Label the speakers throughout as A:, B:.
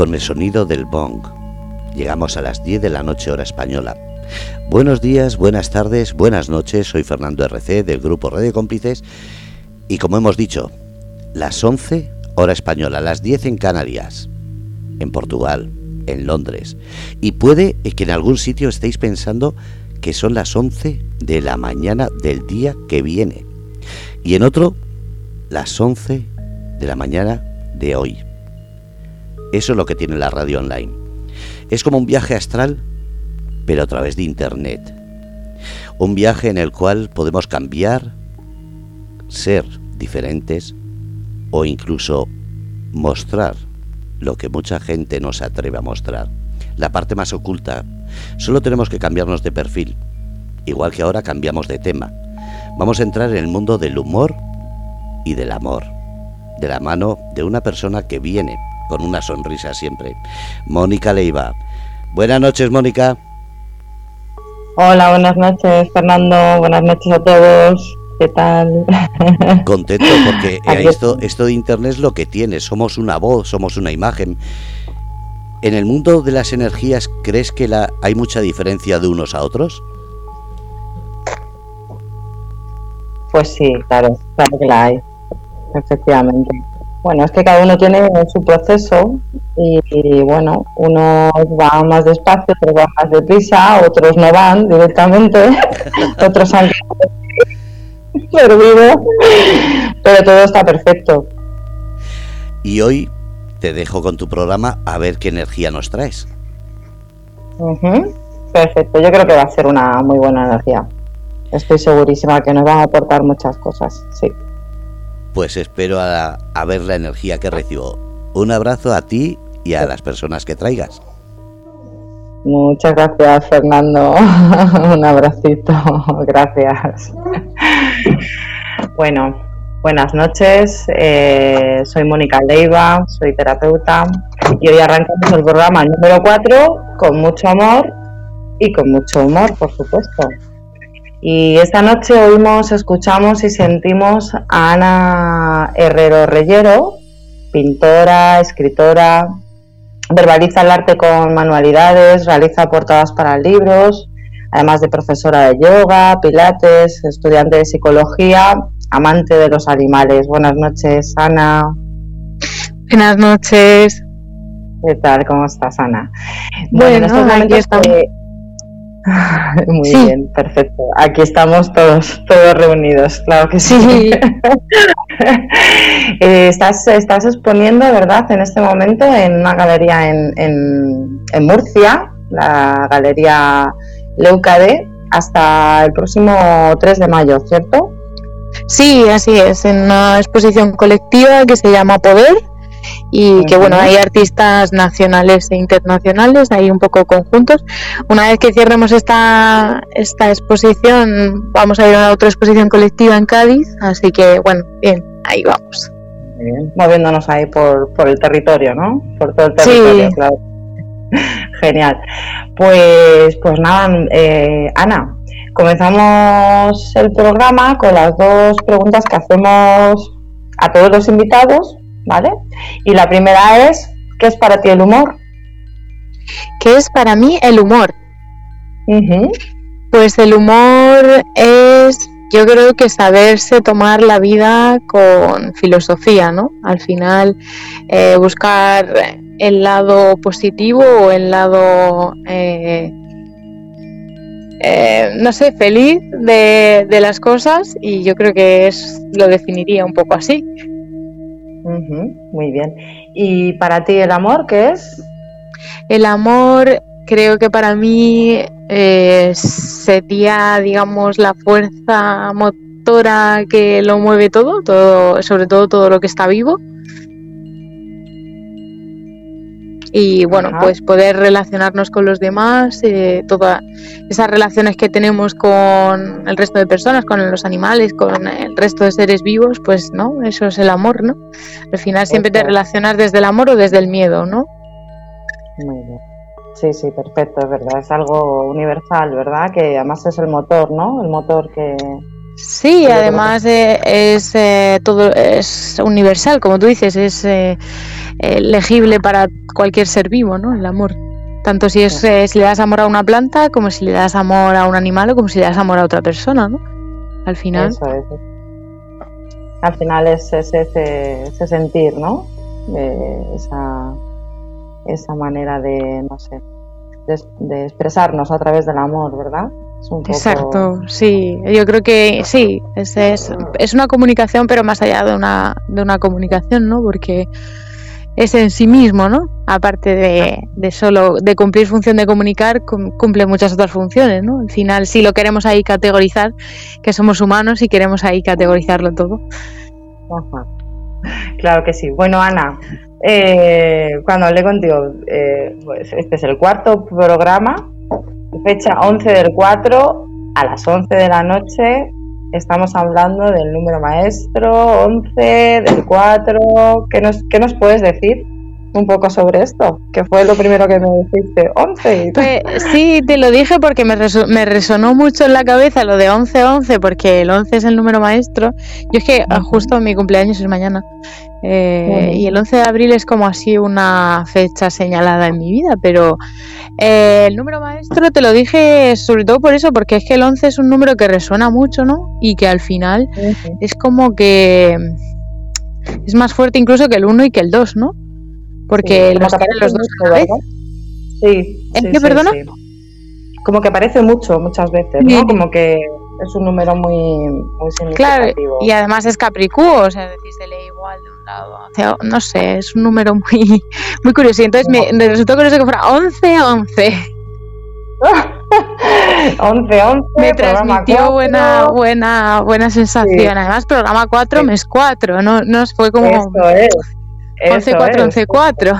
A: con el sonido del bong. Llegamos a las 10 de la noche hora española. Buenos días, buenas tardes, buenas noches. Soy Fernando RC del grupo Radio Cómplices y como hemos dicho, las 11 hora española, las 10 en Canarias, en Portugal, en Londres. Y puede que en algún sitio estéis pensando que son las 11 de la mañana del día que viene. Y en otro, las 11 de la mañana de hoy. Eso es lo que tiene la radio online. Es como un viaje astral, pero a través de Internet. Un viaje en el cual podemos cambiar, ser diferentes o incluso mostrar lo que mucha gente no se atreve a mostrar. La parte más oculta. Solo tenemos que cambiarnos de perfil. Igual que ahora cambiamos de tema. Vamos a entrar en el mundo del humor y del amor. De la mano de una persona que viene con una sonrisa siempre. Mónica Leiva. Buenas noches, Mónica.
B: Hola, buenas noches, Fernando. Buenas noches a todos. ¿Qué tal?
A: Contento porque esto, esto de Internet es lo que tiene. Somos una voz, somos una imagen. ¿En el mundo de las energías crees que la, hay mucha diferencia de unos a otros?
B: Pues sí, claro, claro que la hay, efectivamente. Bueno, es que cada uno tiene su proceso y, bueno, unos van más despacio, otros van más deprisa, otros no van directamente, otros han perdido, pero todo está perfecto.
A: Y hoy te dejo con tu programa a ver qué energía nos traes.
B: Perfecto, yo creo que va a ser una muy buena energía. Estoy segurísima que nos van a aportar muchas cosas, sí.
A: Pues espero a, ver la energía que recibo. Un abrazo a ti y a las personas que traigas.
B: Muchas gracias, Fernando. Un abracito. Gracias. Bueno, buenas noches. Eh, soy Mónica Leiva, soy terapeuta y hoy arrancamos el programa número 4 con mucho amor y con mucho humor, por supuesto. Y esta noche oímos, escuchamos y sentimos a Ana Herrero Reyero, pintora, escritora, verbaliza el arte con manualidades, realiza portadas para libros, además de profesora de yoga, pilates, estudiante de psicología, amante de los animales. Buenas noches, Ana.
C: Buenas noches.
B: ¿Qué tal? ¿Cómo estás, Ana?
C: Bueno, en estos
B: Muy bien, perfecto. Aquí estamos todos, todos reunidos, claro que sí. Eh, estás, estás exponiendo, ¿verdad?, en este momento en una galería en, en, Murcia, la galería Leucade, hasta el próximo 3 de mayo, ¿cierto?
C: Sí, así es, en una exposición colectiva que se llama Poder y que bueno, hay artistas nacionales e internacionales, ahí un poco conjuntos. Una vez que cierremos esta, esta exposición, vamos a ir a otra exposición colectiva en Cádiz, así que bueno, bien, ahí vamos.
B: bien, moviéndonos ahí por, por el territorio, ¿no? Por todo el territorio, claro. Genial. Pues, pues nada, eh, Ana, comenzamos el programa con las dos preguntas que hacemos a todos los invitados ¿vale? Y la primera es, ¿qué es para ti el humor?
C: ¿Qué es para mí el humor? Pues el humor es, yo creo que saberse tomar la vida con filosofía, ¿no? Al final, eh, buscar el lado positivo o el lado, eh, eh, no sé, feliz de, de, las cosas y yo creo que es, lo definiría un poco así
B: muy bien. ¿Y para ti el amor qué es?
C: El amor creo que para mí eh, sería, digamos, la fuerza motora que lo mueve todo, todo, sobre todo todo lo que está vivo. Y bueno, pues poder relacionarnos con los demás, eh, todas esas relaciones que tenemos con el resto de personas, con los animales, con el resto de seres vivos, pues no, eso es el amor, ¿no? Al final siempre te relacionas desde el amor o desde el miedo, ¿no?
B: Muy bien. Sí, sí, perfecto, es verdad, es algo universal, ¿verdad? Que además es el motor, ¿no? El motor que,
C: Sí, además eh, es eh, todo es universal, como tú dices, es eh, legible para cualquier ser vivo, ¿no? El amor. Tanto si, es, eh, si le das amor a una planta, como si le das amor a un animal o como si le das amor a otra persona, ¿no? Al final.
B: Eso es. Al final es, ese, ese, sentir, ¿no? esa, esa manera de, no sé, de, expresarnos a través del amor, ¿verdad?
C: Exacto, sí, yo creo que sí, es, es, es, una comunicación, pero más allá de una, de una comunicación, ¿no? Porque es en sí mismo, ¿no? Aparte de, de, solo de cumplir función de comunicar, cumple muchas otras funciones, ¿no? Al final, si lo queremos ahí categorizar, que somos humanos y queremos ahí categorizarlo todo.
B: Claro que sí. Bueno, Ana, eh, cuando hablé contigo, eh, pues este es el cuarto programa, fecha 11 del 4 a las 11 de la noche. Estamos hablando del número maestro 11 del 4. ¿Qué nos, qué nos puedes decir? Un poco sobre esto, que fue lo primero que me dijiste, 11.
C: Pues, sí, te lo dije porque me, me resonó mucho en la cabeza lo de 11-11, porque el 11 es el número maestro. Yo es que justo mi cumpleaños es mañana. Eh, y el 11 de abril es como así una fecha señalada en mi vida, pero eh, el número maestro te lo dije sobre todo por eso, porque es que el 11 es un número que resuena mucho, ¿no? Y que al final es como que es más fuerte incluso que el 1 y que el 2, ¿no? Porque los los dos
B: Sí.
C: ¿En qué, perdona?
B: Como que aparece mucho muchas veces, ¿no? Como que es un número muy, muy significativo. Claro,
C: y además es capricúo, o sea, decir, se lee igual de un lado. Sea, no sé, es un número muy, muy curioso. Y entonces me, resultó curioso que fuera 11-11.
B: 11-11.
C: Me transmitió buena, buena, buena sensación. Además, programa 4, mes 4, no, no fue como.
B: Eso es.
C: 11-4, 11-4.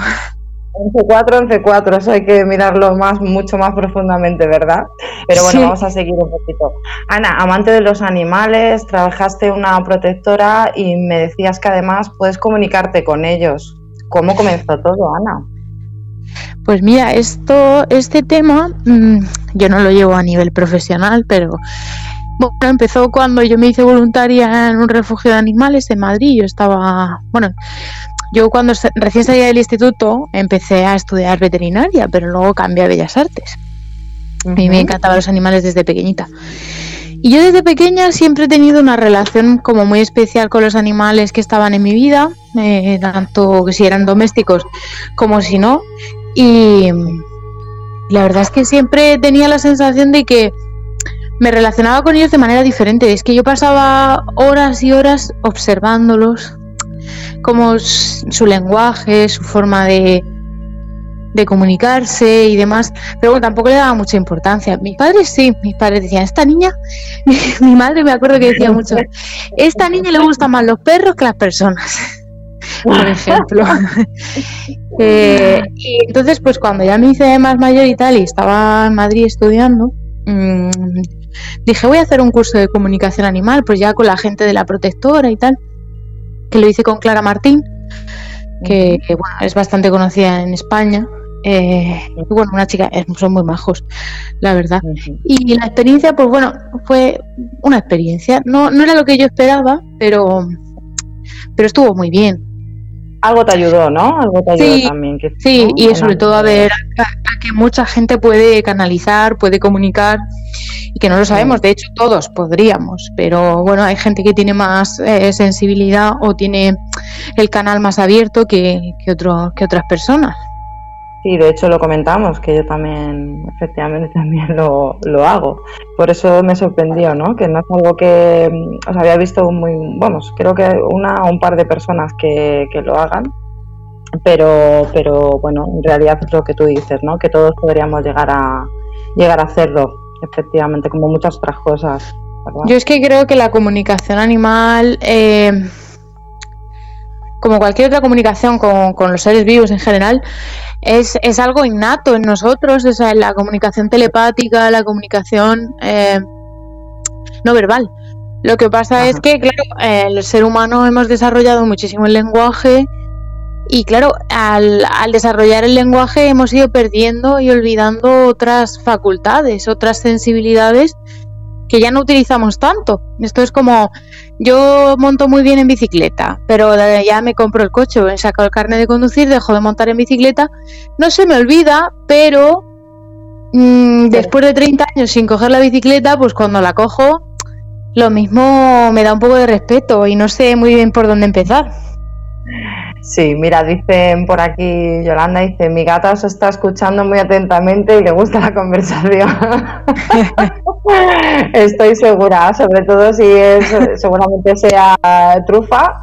B: 11-4, 11-4, eso hay que mirarlo más, mucho más profundamente, ¿verdad? Pero bueno, vamos a seguir un poquito. Ana, amante de los animales, trabajaste una protectora y me decías que además puedes comunicarte con ellos. ¿Cómo comenzó todo, Ana?
C: Pues mira, esto, este tema, mm, yo no lo llevo a nivel profesional, pero bueno, empezó cuando yo me hice voluntaria en un refugio de animales en Madrid. Yo estaba, bueno, yo cuando recién salí del instituto empecé a estudiar veterinaria, pero luego cambié a Bellas Artes. A mí me encantaban los animales desde pequeñita. Y yo desde pequeña siempre he tenido una relación como muy especial con los animales que estaban en mi vida, eh, tanto si eran domésticos como si no. Y la verdad es que siempre tenía la sensación de que me relacionaba con ellos de manera diferente. Es que yo pasaba horas y horas observándolos, como su lenguaje, su forma de, de comunicarse y demás, pero bueno, tampoco le daba mucha importancia. Mis padres sí, mis padres decían, esta niña, mi, madre me acuerdo que decía mucho, esta niña le gustan más los perros que las personas, por ejemplo. Eh, y entonces, pues cuando ya me hice más mayor y tal, y estaba en Madrid estudiando, mmm, dije, voy a hacer un curso de comunicación animal, pues ya con la gente de la protectora y tal que lo hice con Clara Martín, que, bueno, es bastante conocida en España. Eh, y bueno, una chica, son muy majos, la verdad. Y la experiencia, pues bueno, fue una experiencia. No, no era lo que yo esperaba, pero, pero estuvo muy bien.
B: Algo te ayudó, ¿no? Algo te ayudó también.
C: sí, y sobre todo a ver a, que mucha gente puede canalizar, puede comunicar y que no lo sabemos. De hecho, todos podríamos, pero bueno, hay gente que tiene más eh, sensibilidad o tiene el canal más abierto que, que, otro, que otras personas.
B: Sí, de hecho lo comentamos, que yo también, efectivamente, también lo, lo hago. Por eso me sorprendió, ¿no? Que no es algo que os había visto muy, vamos, creo que una o un par de personas que, que lo hagan, pero, pero bueno, en realidad es lo que tú dices, ¿no? Que todos podríamos llegar a, llegar a hacerlo efectivamente, como muchas otras cosas.
C: Yo es que creo que la comunicación animal, eh, como cualquier otra comunicación con, los seres vivos en general, es, es algo innato en nosotros, o sea, la comunicación telepática, la comunicación eh, no verbal. Lo que pasa es que, claro, el ser humano hemos desarrollado muchísimo el lenguaje y claro, al, desarrollar el lenguaje hemos ido perdiendo y olvidando otras facultades, otras sensibilidades que ya no utilizamos tanto. Esto es como, yo monto muy bien en bicicleta, pero ya me compro el coche, he sacado el carnet de conducir, dejo de montar en bicicleta, no se me olvida, pero mm, después de 30 años sin coger la bicicleta, pues cuando la cojo, lo mismo me da un poco de respeto y no sé muy bien por dónde empezar.
B: Sí, mira, dicen por aquí, Yolanda dice, mi gata os está escuchando muy atentamente y le gusta la conversación. Estoy segura, sobre todo si es, seguramente sea trufa,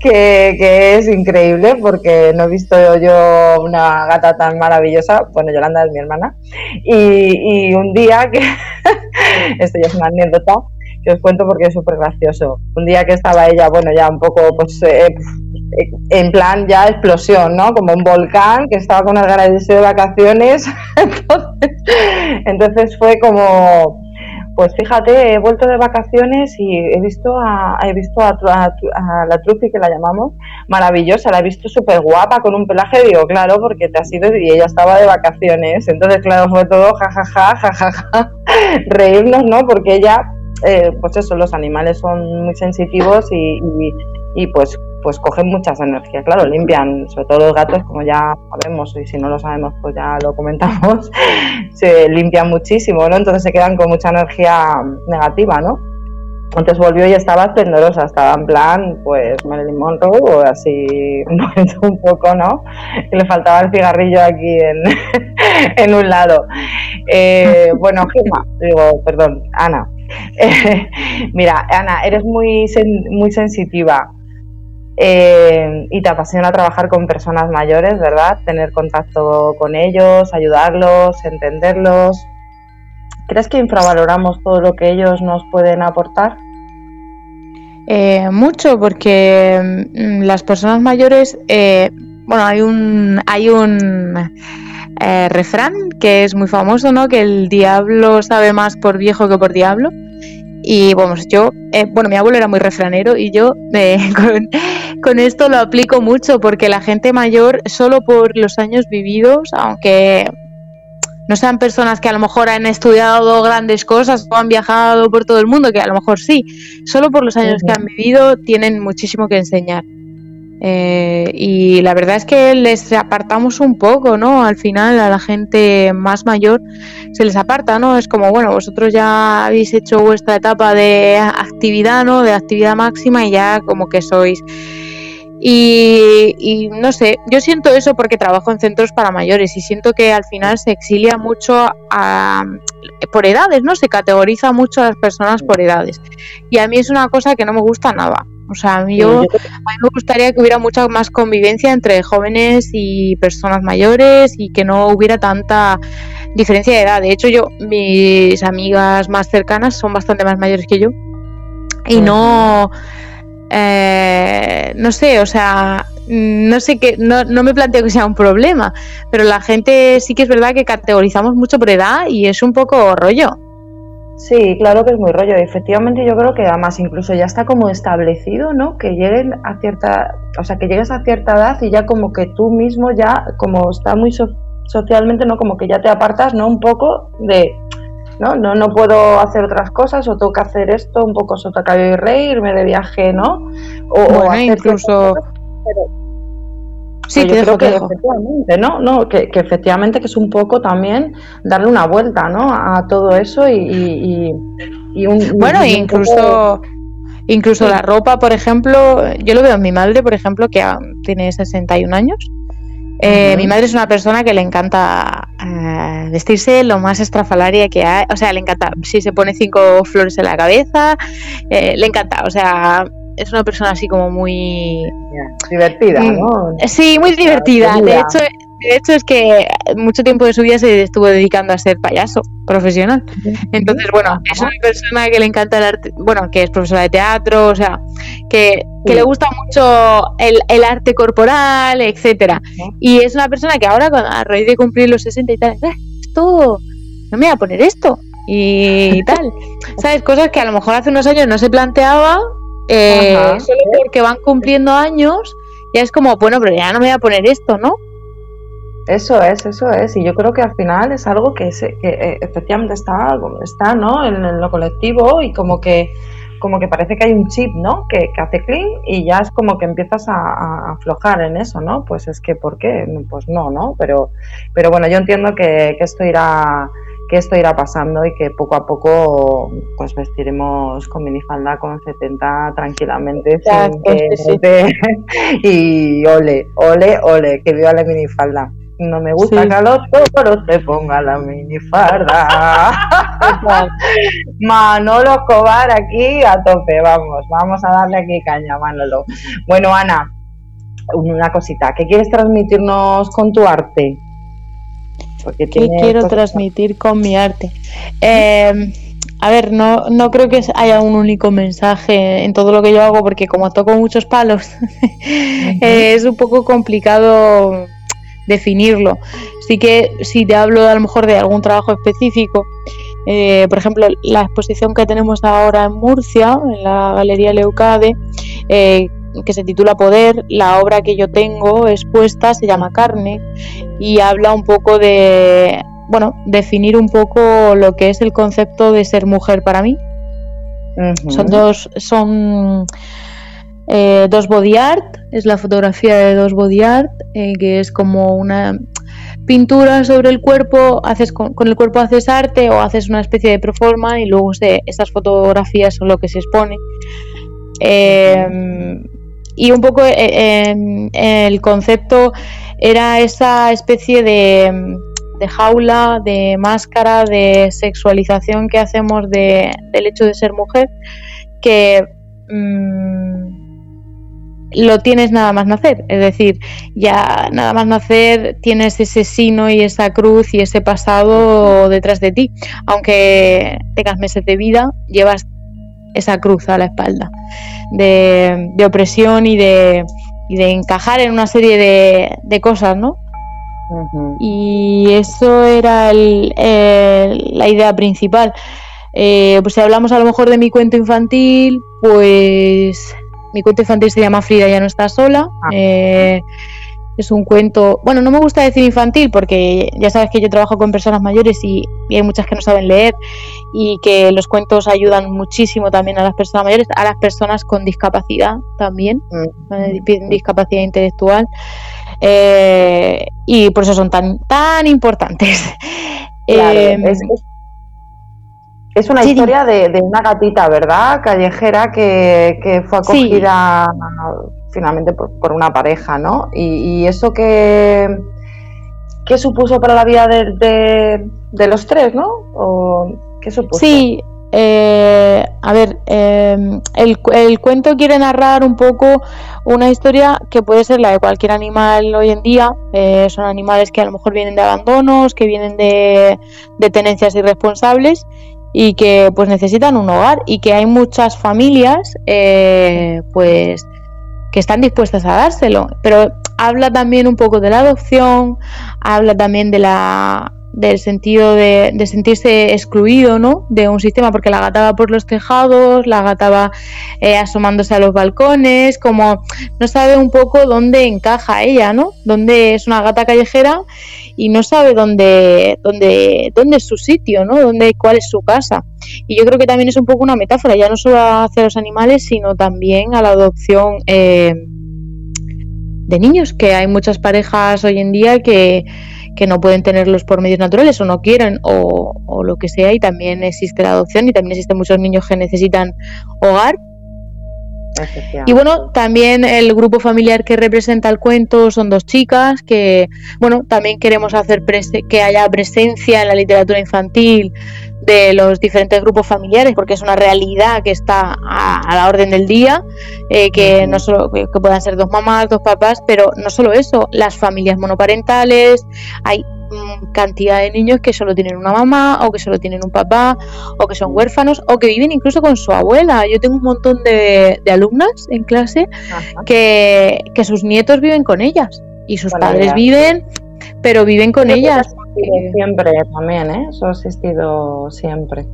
B: que, es increíble porque no he visto yo una gata tan maravillosa. Bueno, Yolanda es mi hermana. Y, y un día que, esto ya es una anécdota, que os cuento porque es súper gracioso. Un día que estaba ella, bueno, ya un poco, pues, eh, en plan ya explosión, ¿no? Como un volcán que estaba con el ganas de vacaciones. entonces, fue como, pues fíjate, he vuelto de vacaciones y he visto a, he visto a, la Trufi, que la llamamos, maravillosa, la he visto súper guapa, con un pelaje, digo, claro, porque te has ido y ella estaba de vacaciones. Entonces, claro, fue todo jajaja, jajaja, reírnos, ¿no? Porque ella, eh, pues eso, los animales son muy sensitivos y, y pues pues cogen muchas energías, claro, limpian, sobre todo los gatos, como ya sabemos, y si no lo sabemos, pues ya lo comentamos, se limpian muchísimo, ¿no? Entonces se quedan con mucha energía negativa, ¿no? Entonces volvió y estaba esplendorosa, estaba en plan, pues Marilyn Monroe, o así, un poco, ¿no? Y le faltaba el cigarrillo aquí en, en un lado. Eh, bueno, Gema, digo, perdón, Ana. mira, Ana, eres muy, muy sensitiva eh, y te apasiona trabajar con personas mayores, ¿verdad? Tener contacto con ellos, ayudarlos, entenderlos. ¿Crees que infravaloramos todo lo que ellos nos pueden aportar?
C: Eh, mucho, porque mm, las personas mayores, eh, bueno, hay un, hay un refrán que es muy famoso, ¿no? Que el diablo sabe más por viejo que por diablo. Y bueno, yo, bueno, mi abuelo era muy refranero y yo con, esto lo aplico mucho porque la gente mayor, solo por los años vividos, aunque no sean personas que a lo mejor han estudiado grandes cosas o han viajado por todo el mundo, que a lo mejor sí, solo por los años que han vivido tienen muchísimo que enseñar. Eh, y la verdad es que les apartamos un poco, ¿no? Al final a la gente más mayor se les aparta, ¿no? Es como, bueno, vosotros ya habéis hecho vuestra etapa de actividad, ¿no? De actividad máxima y ya como que sois... Y, no sé, yo siento eso porque trabajo en centros para mayores y siento que al final se exilia mucho por edades, ¿no? Se categoriza mucho a las personas por edades. Y a mí es una cosa que no me gusta nada. O sea, a mí, yo, a mí me gustaría que hubiera mucha más convivencia entre jóvenes y personas mayores y que no hubiera tanta diferencia de edad. De hecho, yo, mis amigas más cercanas son bastante más mayores que yo. Y no, eh, no sé, o sea, no sé qué, no, no me planteo que sea un problema, pero la gente sí que es verdad que categorizamos mucho por edad y es un poco rollo.
B: Sí, claro que es muy rollo. Efectivamente, yo creo que además incluso ya está como establecido, ¿no? Que lleguen a cierta, o sea, que llegues a cierta edad y ya como que tú mismo ya, como está muy socialmente, ¿no? Como que ya te apartas, ¿no? Un poco de, ¿no? No, no puedo hacer otras cosas o tengo que hacer esto, un poco sotacayo y reírme de viaje, ¿no?
C: O, bueno, incluso...
B: Sí, yo creo que efectivamente, ¿no? no que, efectivamente que es un poco también darle una vuelta, ¿no? A todo eso y,
C: un, bueno, incluso incluso la ropa, por ejemplo, yo lo veo en mi madre, por ejemplo, que tiene 61 años. Eh, mi madre es una persona que le encanta eh, vestirse lo más estrafalaria que hay, o sea, le encanta, si se pone cinco flores en la cabeza, eh, le encanta, o sea, es una persona así como muy
B: divertida, mm, ¿no?
C: Sí, muy divertida. De hecho, de hecho es que mucho tiempo de su vida se estuvo dedicando a ser payaso profesional. Entonces, bueno, es una persona que le encanta el arte, bueno, que es profesora de teatro, o sea, que, le gusta mucho el, arte corporal, etcétera. Y es una persona que ahora, a raíz de cumplir los 60 y tal, eh, esto, no me voy a poner esto y tal. ¿Sabes? Cosas que a lo mejor hace unos años no se planteaba eh, solo porque van cumpliendo años, ya es como, bueno, pero ya no me voy a poner esto, ¿no?
B: Eso es, eso es. Y yo creo que al final es algo que, eh, efectivamente está, está ¿no? En, lo colectivo y como que como que parece que hay un chip, ¿no? Que, hace clean y ya es como que empiezas a, aflojar en eso, ¿no? Pues es que, ¿por qué? Pues no, ¿no? Pero, pero bueno, yo entiendo que, esto irá que esto irá pasando y que poco a poco pues vestiremos con minifalda con 70 tranquilamente y ole, ole, ole, que viva la minifalda. No me gusta sí. que a los se ponga la minifarda. Manolo Escobar aquí a tope, vamos, vamos a darle aquí caña, Manolo. Bueno, Ana, una cosita, ¿qué quieres transmitirnos con tu arte?
C: ¿Qué quiero transmitir con mi arte? Eh, a ver, no, no creo que haya un único mensaje en todo lo que yo hago, porque como toco muchos palos, es un poco complicado definirlo. Sí que si te hablo a lo mejor de algún trabajo específico, eh, por ejemplo, la exposición que tenemos ahora en Murcia, en la Galería Leucade, eh, que se titula Poder, la obra que yo tengo expuesta se llama Carne y habla un poco de, bueno, definir un poco lo que es el concepto de ser mujer para mí. Son dos, son eh, dos body art, es la fotografía de dos body art, eh, que es como una pintura sobre el cuerpo, haces con, el cuerpo haces arte o haces una especie de performance y luego se, estas fotografías son lo que se expone. Em, y un poco eh, em, el concepto era esa especie de, jaula, de máscara, de sexualización que hacemos de, del hecho de ser mujer, que mm, lo tienes nada más nacer, es decir, ya nada más nacer tienes ese sino y esa cruz y ese pasado detrás de ti, aunque tengas meses de vida, llevas esa cruz a la espalda de, opresión y de, y de, encajar en una serie de, cosas, ¿no? Y eso era la idea principal. Eh, pues si hablamos a lo mejor de mi cuento infantil, pues mi cuento infantil se llama Frida ya no está sola. Ah. Eh, es un cuento, bueno, no me gusta decir infantil porque ya sabes que yo trabajo con personas mayores y, hay muchas que no saben leer y que los cuentos ayudan muchísimo también a las personas mayores, a las personas con discapacidad también, mm. discapacidad intelectual. Eh, y por eso son tan, tan importantes.
B: Eh, es una historia de, una gatita, ¿verdad? Callejera que, fue acogida finalmente por, una pareja, ¿no? Y, eso que, ¿qué supuso para la vida de, los tres, ¿no? ¿O ¿Qué supuso?
C: Sí, eh, a ver, em, el, cuento quiere narrar un poco una historia que puede ser la de cualquier animal hoy en día. Eh, son animales que a lo mejor vienen de abandonos, que vienen de, de tenencias irresponsables y que pues necesitan un hogar y que hay muchas familias eh, pues que están dispuestas a dárselo. Pero habla también un poco de la adopción habla también de la del sentido de, sentirse excluido ¿no? de un sistema, porque la gata va por los tejados, la gata va eh, asomándose a los balcones, como no sabe un poco dónde encaja ella, ¿no? Dónde es una gata callejera y no sabe dónde, dónde, dónde es su sitio, ¿no? Dónde, cuál es su casa. Y yo creo que también es un poco una metáfora, ya no solo hacia los animales, sino también a la adopción. Eh, de niños, que hay muchas parejas hoy en día que, que no pueden tenerlos por medios naturales o no quieren o, o, lo que sea y también existe la adopción y también existen muchos niños que necesitan hogar. Y bueno, también el grupo familiar que representa el cuento son dos chicas que, bueno, también queremos hacer que haya presencia en la literatura infantil de los diferentes grupos familiares, porque es una realidad que está a, la orden del día, eh, que no solo que, puedan ser dos mamás, dos papás, pero no solo eso, las familias monoparentales, hay mm, cantidad de niños que solo tienen una mamá o que solo tienen un papá o que son huérfanos o que viven incluso con su abuela. Yo tengo un montón de, alumnas en clase que, que, sus nietos viven con ellas y sus padres viven pero viven con ellas.
B: Siempre también, ¿eh? Eso ha existido siempre.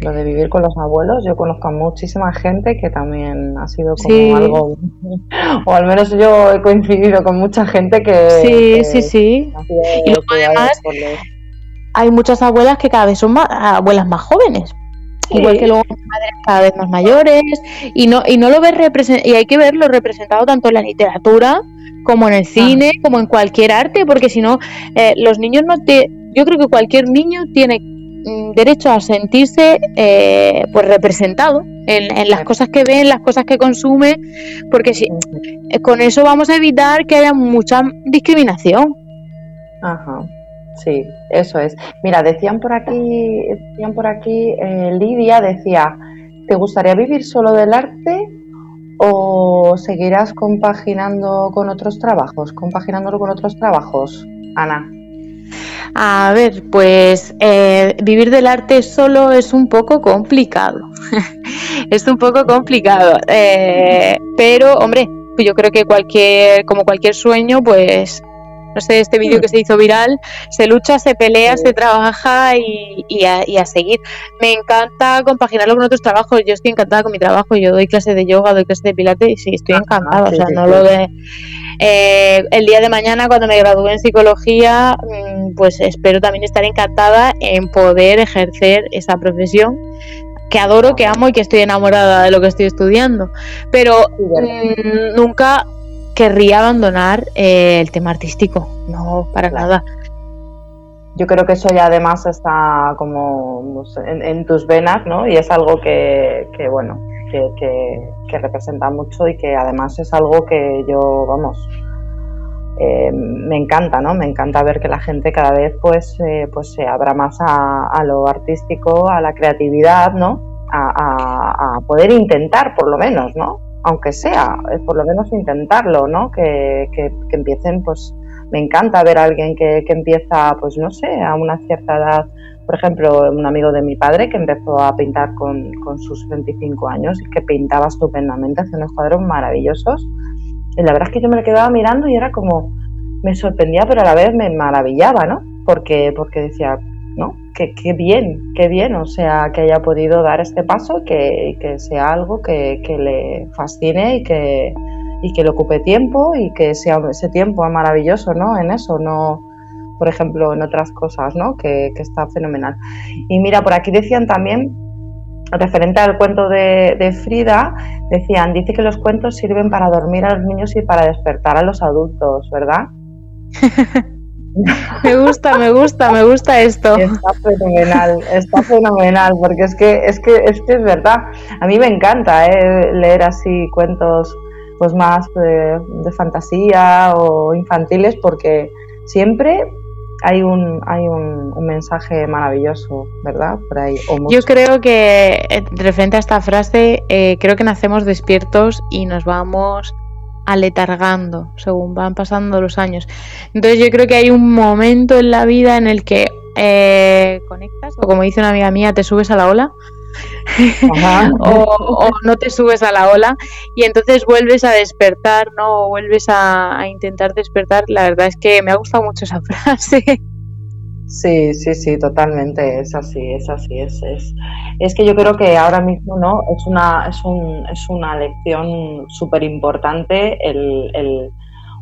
B: lo de vivir con los abuelos. Yo conozco a muchísima gente que también ha sido como algo, o al menos yo he coincidido con mucha gente que...
C: Sí, sí, sí. Y luego además hay muchas abuelas que cada vez son más, abuelas más jóvenes. Igual que luego madres cada vez más mayores y no y no lo ves y hay que verlo representado tanto en la literatura como en el cine, como en cualquier arte, porque si no eh, los niños no te yo creo que cualquier niño tiene Mm, derecho a sentirse eh, pues representado en, las cosas que ve, en las cosas que consume, porque si, eh, con eso vamos a evitar que haya mucha discriminación.
B: Ajá. Sí, eso es. Mira, decían por aquí, decían por aquí, eh, Lidia decía, ¿te gustaría vivir solo del arte o seguirás compaginando con otros trabajos, compaginándolo con otros trabajos, Ana?
C: A ver, pues eh, vivir del arte solo es un poco complicado. es un poco complicado. Eh, pero, hombre, yo creo que cualquier, como cualquier sueño, pues no sé, este vídeo que se hizo viral, se lucha, se pelea, se trabaja y, a, seguir. Me encanta compaginarlo con otros trabajos, yo estoy encantada con mi trabajo, yo doy clases de yoga, doy clases de pilates y sí, estoy encantada, o sea, no lo de... Eh, el día de mañana, cuando me gradúe en psicología, mm, pues espero también estar encantada en poder ejercer esa profesión que adoro, que amo y que estoy enamorada de lo que estoy estudiando. Pero mm, nunca querría abandonar eh, el tema artístico, no, para nada.
B: Yo creo que eso ya además está como en, tus venas, ¿no? Y es algo que, que bueno, que, representa mucho y que además es algo que yo, vamos, eh, me encanta, ¿no? Me encanta ver que la gente cada vez pues, eh, pues se abra más a, lo artístico, a la creatividad, ¿no? A, poder intentar, por lo menos, ¿no? Aunque sea, por lo menos intentarlo, ¿no? Que, que, empiecen, pues, me encanta ver a alguien que, que empieza, pues, no sé, a una cierta edad por ejemplo, un amigo de mi padre que empezó a pintar con, sus 25 años y que pintaba estupendamente, hacía unos cuadros maravillosos. Y la verdad es que yo me quedaba mirando y era como, me sorprendía, pero a la vez me maravillaba, ¿no? Porque, porque decía, ¿no? Que, bien, qué bien, o sea, que haya podido dar este paso, que, que sea algo que, que, le fascine y que, y que le ocupe tiempo y que sea ese tiempo maravilloso, ¿no? En eso, no, por ejemplo, en otras cosas, ¿no? Que, está fenomenal. Y mira, por aquí decían también, referente al cuento de, Frida, decían, dice que los cuentos sirven para dormir a los niños y para despertar a los adultos, ¿verdad?
C: me gusta, me gusta, me gusta esto.
B: Está fenomenal, está fenomenal, porque es que es que es que es verdad. A mí me encanta ¿eh? leer así cuentos pues más de, de fantasía o infantiles porque siempre hay un, hay un, mensaje maravilloso, ¿verdad? Por ahí.
C: Yo creo que, eh, referente a esta frase, eh, creo que nacemos despiertos y nos vamos aletargando según van pasando los años. Entonces yo creo que hay un momento en la vida en el que eh, conectas, o como dice una amiga mía, te subes a la ola o, no te subes a la ola y entonces vuelves a despertar, ¿no? O vuelves a, intentar despertar. La verdad es que me ha gustado mucho esa frase.
B: Sí, sí, sí, totalmente, es así, es así, es, es, es que yo creo que ahora mismo, ¿no? Es una, es un, es una lección súper importante el, el,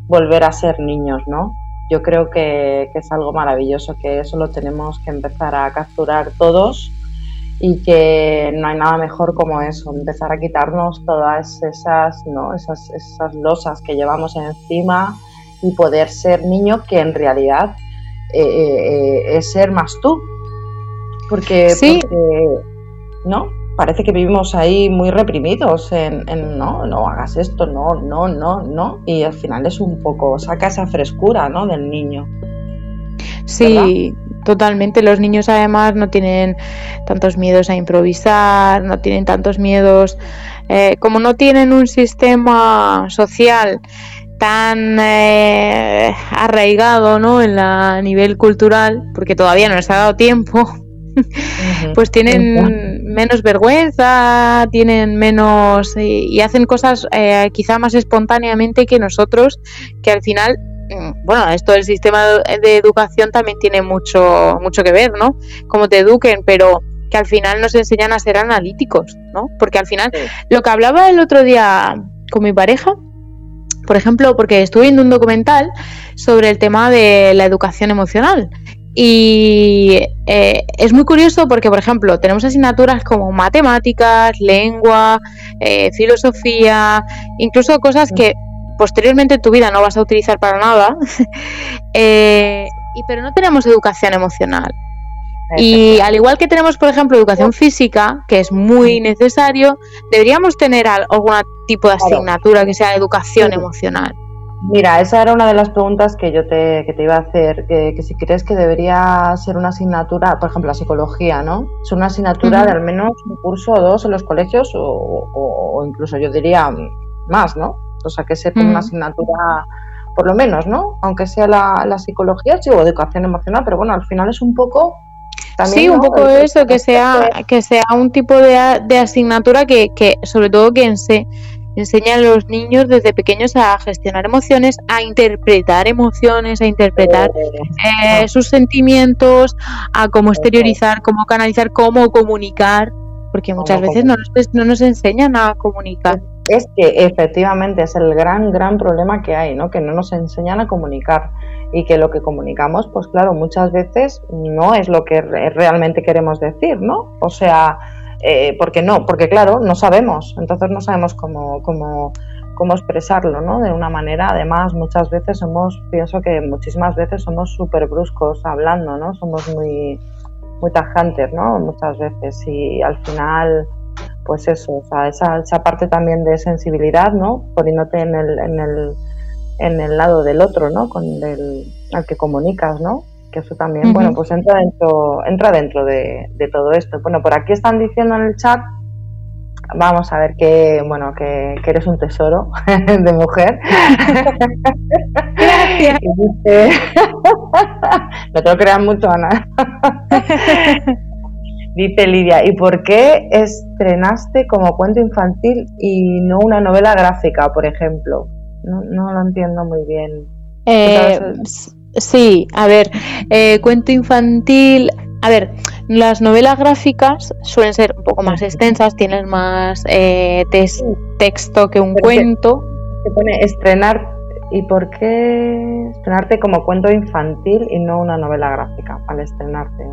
B: volver a ser niños, ¿no? Yo creo que, que, es algo maravilloso, que eso lo tenemos que empezar a capturar todos y que no hay nada mejor como eso, empezar a quitarnos todas esas, ¿no? esas, esas losas que llevamos encima y poder ser niño que en realidad eh, eh, es ser más tú. Porque,
C: sí.
B: ¿no? Parece que vivimos ahí muy reprimidos en, no, no hagas esto, no, no, no, no. Y al final es un poco, saca esa frescura, ¿no? Del niño.
C: Sí, Totalmente, los niños además no tienen tantos miedos a improvisar, no tienen tantos miedos, eh, como no tienen un sistema social tan eh, arraigado ¿no? en la, a nivel cultural, porque todavía no les ha dado tiempo, pues tienen menos vergüenza, tienen menos y, hacen cosas eh, quizá más espontáneamente que nosotros, que al final Mm, bueno, esto del sistema de educación también tiene mucho, mucho que ver, ¿no? Cómo te eduquen, pero que al final nos enseñan a ser analíticos, ¿no? Porque al final, lo que hablaba el otro día con mi pareja, por ejemplo, porque estuve viendo un documental sobre el tema de la educación emocional. Y eh, es muy curioso porque, por ejemplo, tenemos asignaturas como matemáticas, lengua, eh, filosofía, incluso cosas que posteriormente en tu vida no vas a utilizar para nada, eh, y, pero no tenemos educación emocional. Y al igual que tenemos, por ejemplo, educación física, que es muy necesario, deberíamos tener algún tipo de asignatura que sea educación emocional.
B: Mira, esa era una de las preguntas que yo te, que te iba a hacer, que, si crees que debería ser una asignatura, por ejemplo, la psicología, ¿no? Es una asignatura de al menos un curso o dos en los colegios o, incluso yo diría más, ¿no? O sea, que sea una asignatura por lo menos, ¿no? Aunque sea la, la psicología, sí, o educación emocional, pero bueno, al final es un poco
C: sí, un poco eso, que sea, que sea un tipo de, de asignatura que, que, sobre todo que ense, enseña a los niños desde pequeños a gestionar emociones, a interpretar emociones, a interpretar eh, sus sentimientos, a cómo exteriorizar, cómo canalizar, cómo comunicar, porque muchas veces no nos, no nos enseñan a comunicar.
B: Es que efectivamente es el gran, gran problema que hay, ¿no? Que no nos enseñan a comunicar y que lo que comunicamos, pues claro, muchas veces no es lo que realmente queremos decir, ¿no? O sea, eh, porque no, porque claro, no sabemos, entonces no sabemos cómo, cómo, cómo expresarlo, ¿no? De una manera, además, muchas veces somos, pienso que muchísimas veces somos súper bruscos hablando, ¿no? Somos muy, muy tajantes, ¿no? Muchas veces y al final, pues eso, o sea, esa, esa parte también de sensibilidad, ¿no? Poniéndote en el, en el en el lado del otro, ¿no? Con el al que comunicas, ¿no? Que eso también, bueno, pues entra dentro, entra dentro de, todo esto. Bueno, por aquí están diciendo en el chat, vamos a ver que, bueno, que, eres un tesoro de mujer. Gracias. no te lo creas mucho, Ana. Dice Lidia, ¿y por qué estrenaste como cuento infantil y no una novela gráfica, por ejemplo? No, no lo entiendo muy bien.
C: Eh, sí, a ver, eh, cuento infantil. A ver, las novelas gráficas suelen ser un poco más extensas, tienen más eh, texto que un cuento.
B: Se pone estrenar. ¿Y por qué estrenarte como cuento infantil y no una novela gráfica al estrenarte?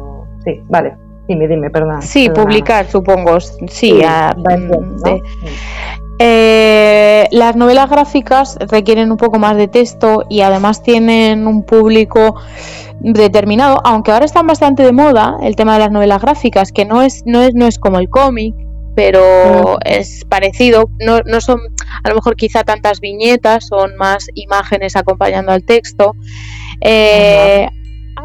B: Sí, vale. Dime, dime, perdón.
C: Sí, publicar, supongo. Sí, eh, las novelas gráficas requieren un poco más de texto y además tienen un público determinado, aunque ahora están bastante de moda el tema de las novelas gráficas, que no es, no es, no es como el cómic, pero es parecido. No, no, son a lo mejor quizá tantas viñetas, son más imágenes acompañando al texto. Eh,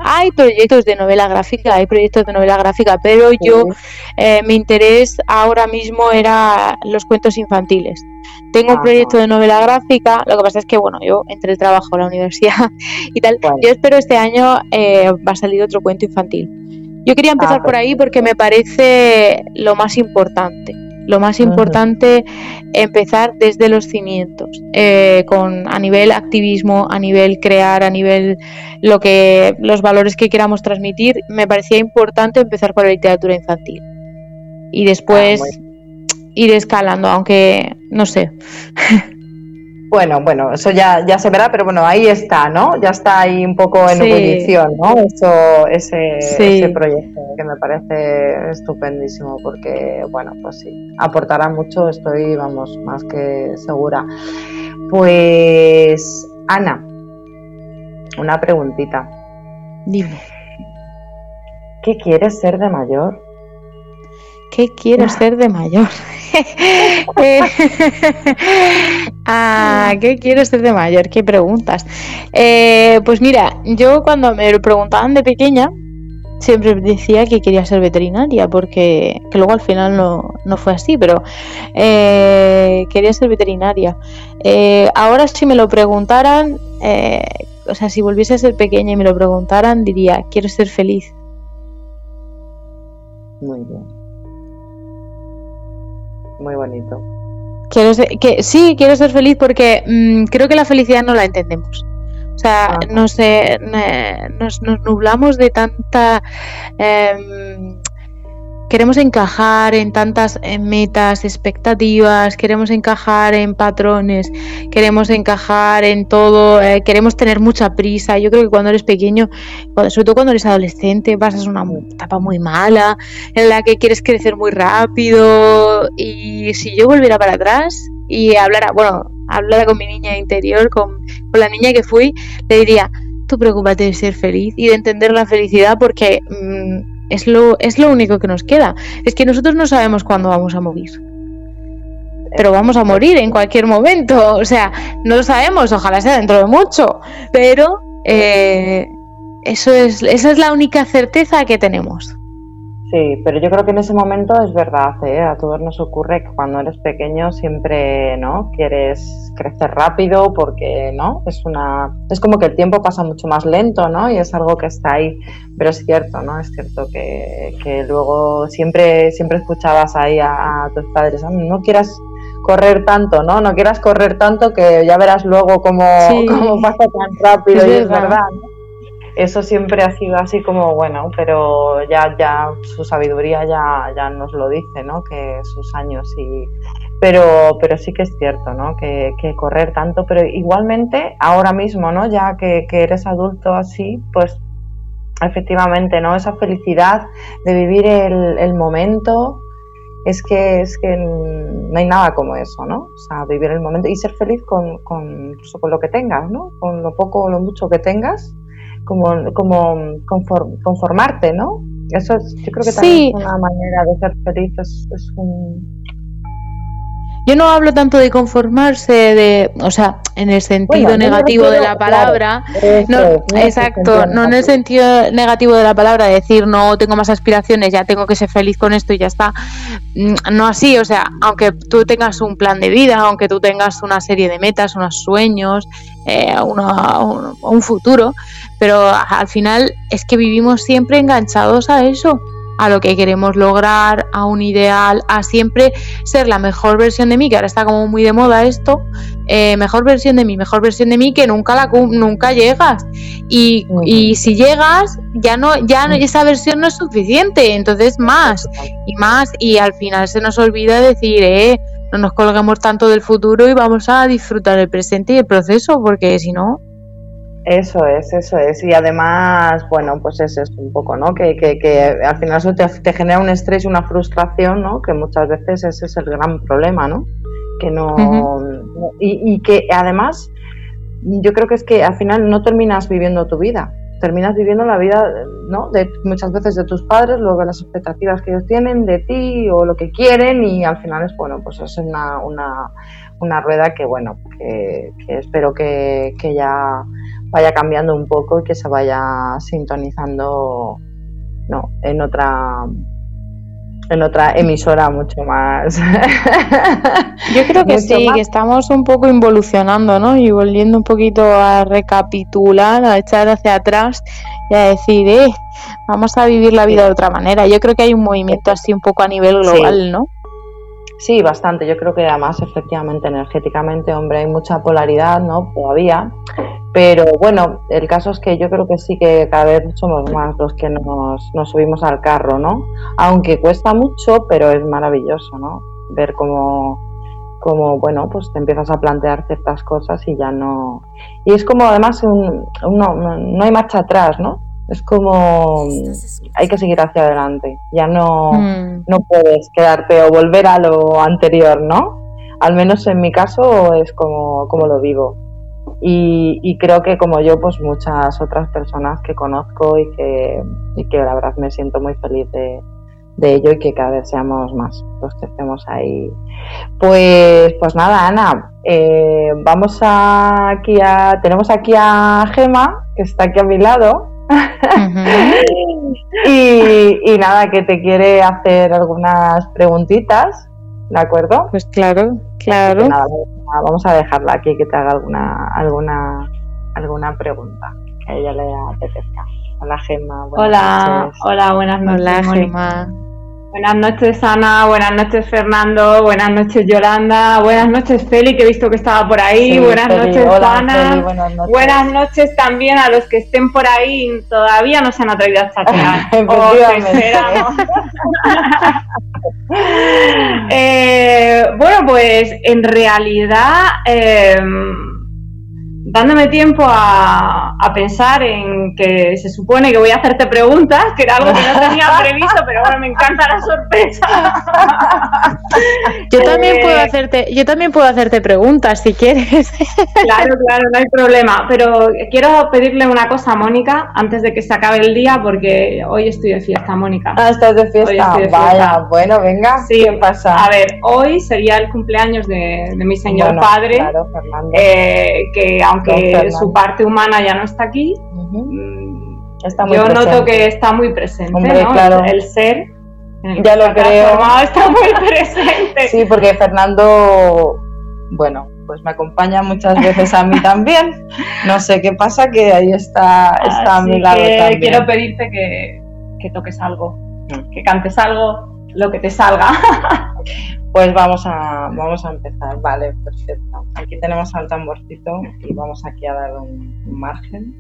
C: hay proyectos de novela gráfica, hay proyectos de novela gráfica, pero yo eh, mi interés ahora mismo era los cuentos infantiles. Tengo un proyecto de novela gráfica, lo que pasa es que, bueno, yo entre el trabajo, la universidad y tal, yo espero este año eh, va a salir otro cuento infantil. Yo quería empezar ah, por ahí porque me parece lo más importante lo más importante, empezar desde los cimientos, eh, con a nivel activismo, a nivel crear, a nivel lo que los valores que queramos transmitir. Me parecía importante empezar por la literatura infantil y después ah, ir escalando, aunque no sé.
B: Bueno, bueno, eso ya, ya se verá, pero bueno, ahí está, ¿no? Ya está ahí un poco en ebullición, ¿no? Eso, ese, ese proyecto que me parece estupendísimo porque, bueno, pues sí, aportará mucho, estoy, vamos, más que segura. Pues, Ana, una preguntita.
C: Dime.
B: ¿Qué quieres ser de mayor?
C: ¿Qué quiero ser de mayor? ah, ¿Qué quiero ser de mayor? ¿Qué preguntas? Eh, pues mira, yo cuando me lo preguntaban de pequeña, siempre decía que quería ser veterinaria, porque que luego al final no, fue así, pero eh, quería ser veterinaria. Eh, ahora si me lo preguntaran, o sea, si volviese a ser pequeña y me lo preguntaran, diría, quiero ser feliz.
B: Muy bien muy bonito.
C: Quiero que, sí, quiero ser feliz porque mm, creo que la felicidad no la entendemos. O sea, nos, nos, nublamos de tanta... Em, queremos encajar en tantas metas, expectativas, queremos encajar en patrones, queremos encajar en todo, eh, queremos tener mucha prisa. Yo creo que cuando eres pequeño, sobre todo cuando eres adolescente, pasas una etapa muy mala en la que quieres crecer muy rápido. Y si yo volviera para atrás y hablara, bueno, hablara con mi niña interior, con, la niña que fui, le diría, tú preocúpate de ser feliz y de entender la felicidad porque... Mm, es lo, es lo único que nos queda. Es que nosotros no sabemos cuándo vamos a morir. Pero vamos a morir en cualquier momento. O sea, no lo sabemos, ojalá sea dentro de mucho. Pero eh, eso es, esa es la única certeza que tenemos.
B: Sí, pero yo creo que en ese momento es verdad, ¿eh? a todos nos ocurre que cuando eres pequeño siempre, ¿no? Quieres crecer rápido porque, ¿no? Es una, es como que el tiempo pasa mucho más lento, ¿no? Y es algo que está ahí, pero es cierto, ¿no? Es cierto que, que luego siempre, siempre escuchabas ahí a, tus padres, ah, no quieras correr tanto, ¿no? No quieras correr tanto que ya verás luego cómo, cómo pasa tan rápido y es verdad, ¿no? Eso siempre ha sido así como bueno, pero ya, ya su sabiduría ya, ya nos lo dice, ¿no? Que sus años y pero, pero sí que es cierto, ¿no? Que, correr tanto, pero igualmente ahora mismo, ¿no? Ya que, eres adulto así, pues efectivamente, ¿no? Esa felicidad de vivir el, momento, es que es que no hay nada como eso, ¿no? O sea, vivir el momento y ser feliz con, con, con lo que tengas, ¿no? Con lo poco o lo mucho que tengas, como, como conformarte, ¿no? Eso es, yo creo que también es una manera de ser feliz, es un,
C: yo no hablo tanto de conformarse, de, o sea, en el sentido negativo de la palabra. no, exacto, no en el sentido negativo de la palabra, de decir no tengo más aspiraciones, ya tengo que ser feliz con esto y ya está. Mm, no así, o sea, aunque tú tengas un plan de vida, aunque tú tengas una serie de metas, unos sueños, eh, un futuro, pero al final es que vivimos siempre enganchados a eso a lo que queremos lograr, a un ideal, a siempre ser la mejor versión de mí, que ahora está como muy de moda esto, eh, mejor versión de mí, mejor versión de mí, que nunca la nunca llegas. Y, y si llegas, ya no, ya esa versión no es suficiente, entonces más y más, y al final se nos olvida decir, eh, no nos colguemos tanto del futuro y vamos a disfrutar el presente y el proceso, porque si no,
B: eso es, eso es. Y además, bueno, pues es eso un poco, ¿no? Que, que, que al final eso te, genera un estrés y una frustración, ¿no? Que muchas veces ese es el gran problema, ¿no? Que no... y, y, que además, yo creo que es que al final no terminas viviendo tu vida. Terminas viviendo la vida, ¿no? De, muchas veces de tus padres, luego las expectativas que ellos tienen de ti o lo que quieren y al final es, bueno, pues es una, una, una rueda que, bueno, que, que espero que, que ya vaya cambiando un poco y que se vaya sintonizando no, en otra en otra emisora mucho más.
C: Yo creo que sí, que estamos un poco involucionando, ¿no? Y volviendo un poquito a recapitular, a echar hacia atrás y a decir, eh, vamos a vivir la vida de otra manera. Yo creo que hay un movimiento así un poco a nivel global, ¿no?
B: Sí, bastante. Yo creo que además, efectivamente, energéticamente, hombre, hay mucha polaridad, ¿no? Todavía. Pero bueno, el caso es que yo creo que sí que cada vez somos más los que nos, nos subimos al carro, ¿no? Aunque cuesta mucho, pero es maravilloso, ¿no? Ver cómo, cómo, bueno, pues te empiezas a plantear ciertas cosas y ya no... Y es como además un, no, no hay marcha atrás, ¿no? Es como hay que seguir hacia adelante. Ya no, mm. no puedes quedarte o volver a lo anterior, ¿no? Al menos en mi caso es como, como lo vivo. Y, creo que como yo, pues muchas otras personas que conozco y que, y que la verdad me siento muy feliz de, ello y que cada vez seamos más los que estemos ahí. Pues, pues nada, Ana, eh, vamos aquí a, tenemos aquí a Gema, que está aquí a mi lado. y, nada, que te quiere hacer algunas preguntitas, ¿de acuerdo?
C: Pues claro, claro
B: vamos a dejarla aquí que te haga alguna alguna alguna pregunta que a ella le apetezca. Hola Gemma.
D: Hola, hola, buenas noches.
C: Hola Gemma.
D: Buenas noches, Ana. Buenas noches, Fernando. Buenas noches, Yolanda. Buenas noches, Feli, que he visto que estaba por ahí. buenas noches, Ana. buenas, noches. también a los que estén por ahí y todavía no se han atrevido a chatear. eh, bueno, pues en realidad. Eh, dándome tiempo a, pensar en que se supone que voy a hacerte preguntas, que era algo que no tenía previsto, pero bueno, me encanta la sorpresa.
C: Yo también eh, puedo hacerte, yo también puedo hacerte preguntas si quieres.
D: Claro, claro, no hay problema. Pero quiero pedirle una cosa a Mónica antes de que se acabe el día, porque hoy estoy de fiesta, Mónica.
B: Ah, estás de fiesta. Vaya, bueno, venga.
D: Sí, ¿qué pasa? A ver, hoy sería el cumpleaños de, mi señor padre, claro, eh, que aunque su parte humana ya no está aquí, mm, yo noto que está muy presente, ¿no? el, ser.
B: Ya lo creo.
D: Está muy presente.
B: Sí, porque Fernando, bueno, pues me acompaña muchas veces a mí también. No sé qué pasa, que ahí está, está a mi lado también.
D: Quiero pedirte que, que toques algo, mm. que cantes algo, lo que te salga.
B: Pues vamos a, vamos a empezar. Vale, perfecto. Aquí tenemos al tamborcito y vamos aquí a dar un, margen.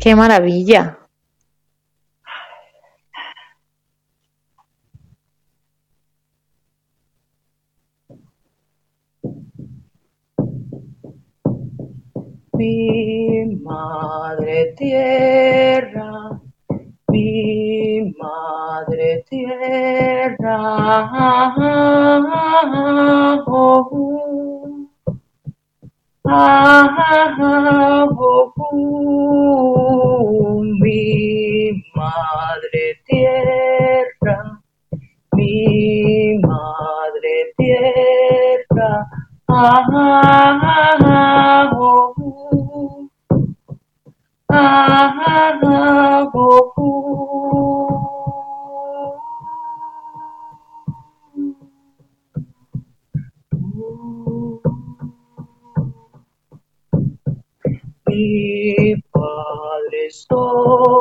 C: ¡Qué maravilla!
B: Mi madre tierra mi madre tierra. Oh, oh, mi madre tierra, mi madre tierra. Oh, mi Padre Sol,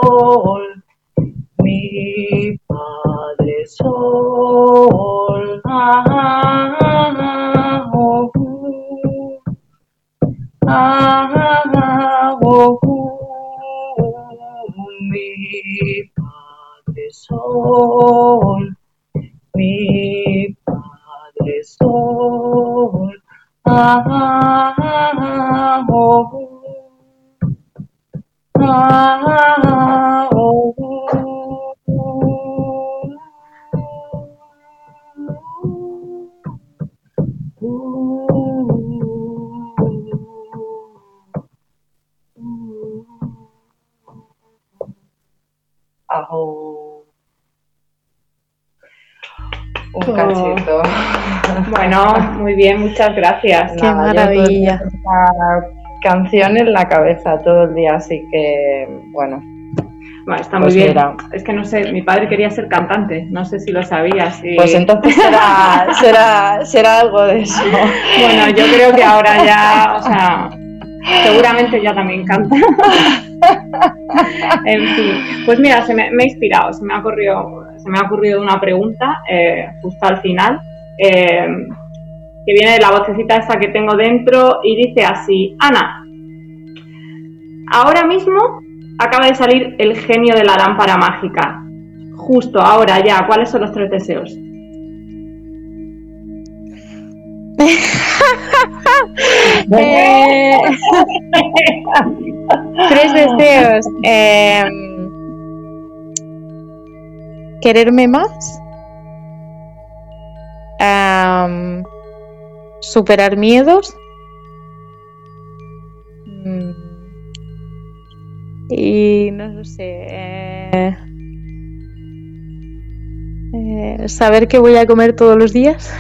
D: bien, muchas gracias.
C: Qué maravilla.
B: Canción en la cabeza todo el día, así que bueno.
D: Bueno, está muy pues bien. Es que no sé, mi padre quería ser cantante, no sé si lo sabías.
B: Pues entonces será, será, será algo de eso.
D: Bueno, yo creo que ahora ya, o sea, seguramente ya también canta. en fin, pues mira, se me, ha inspirado, se me ha ocurrido, se me ha ocurrido una pregunta eh, justo al final, eh, que viene de la vocecita esa que tengo dentro y dice así, Ana, ahora mismo acaba de salir el genio de la lámpara mágica. Justo ahora ya, ¿cuáles son los tres deseos?
C: Eh, tres deseos. Em, quererme más. Superar miedos. Mm, y no sé. Eh, eh, saber qué voy a comer todos los días.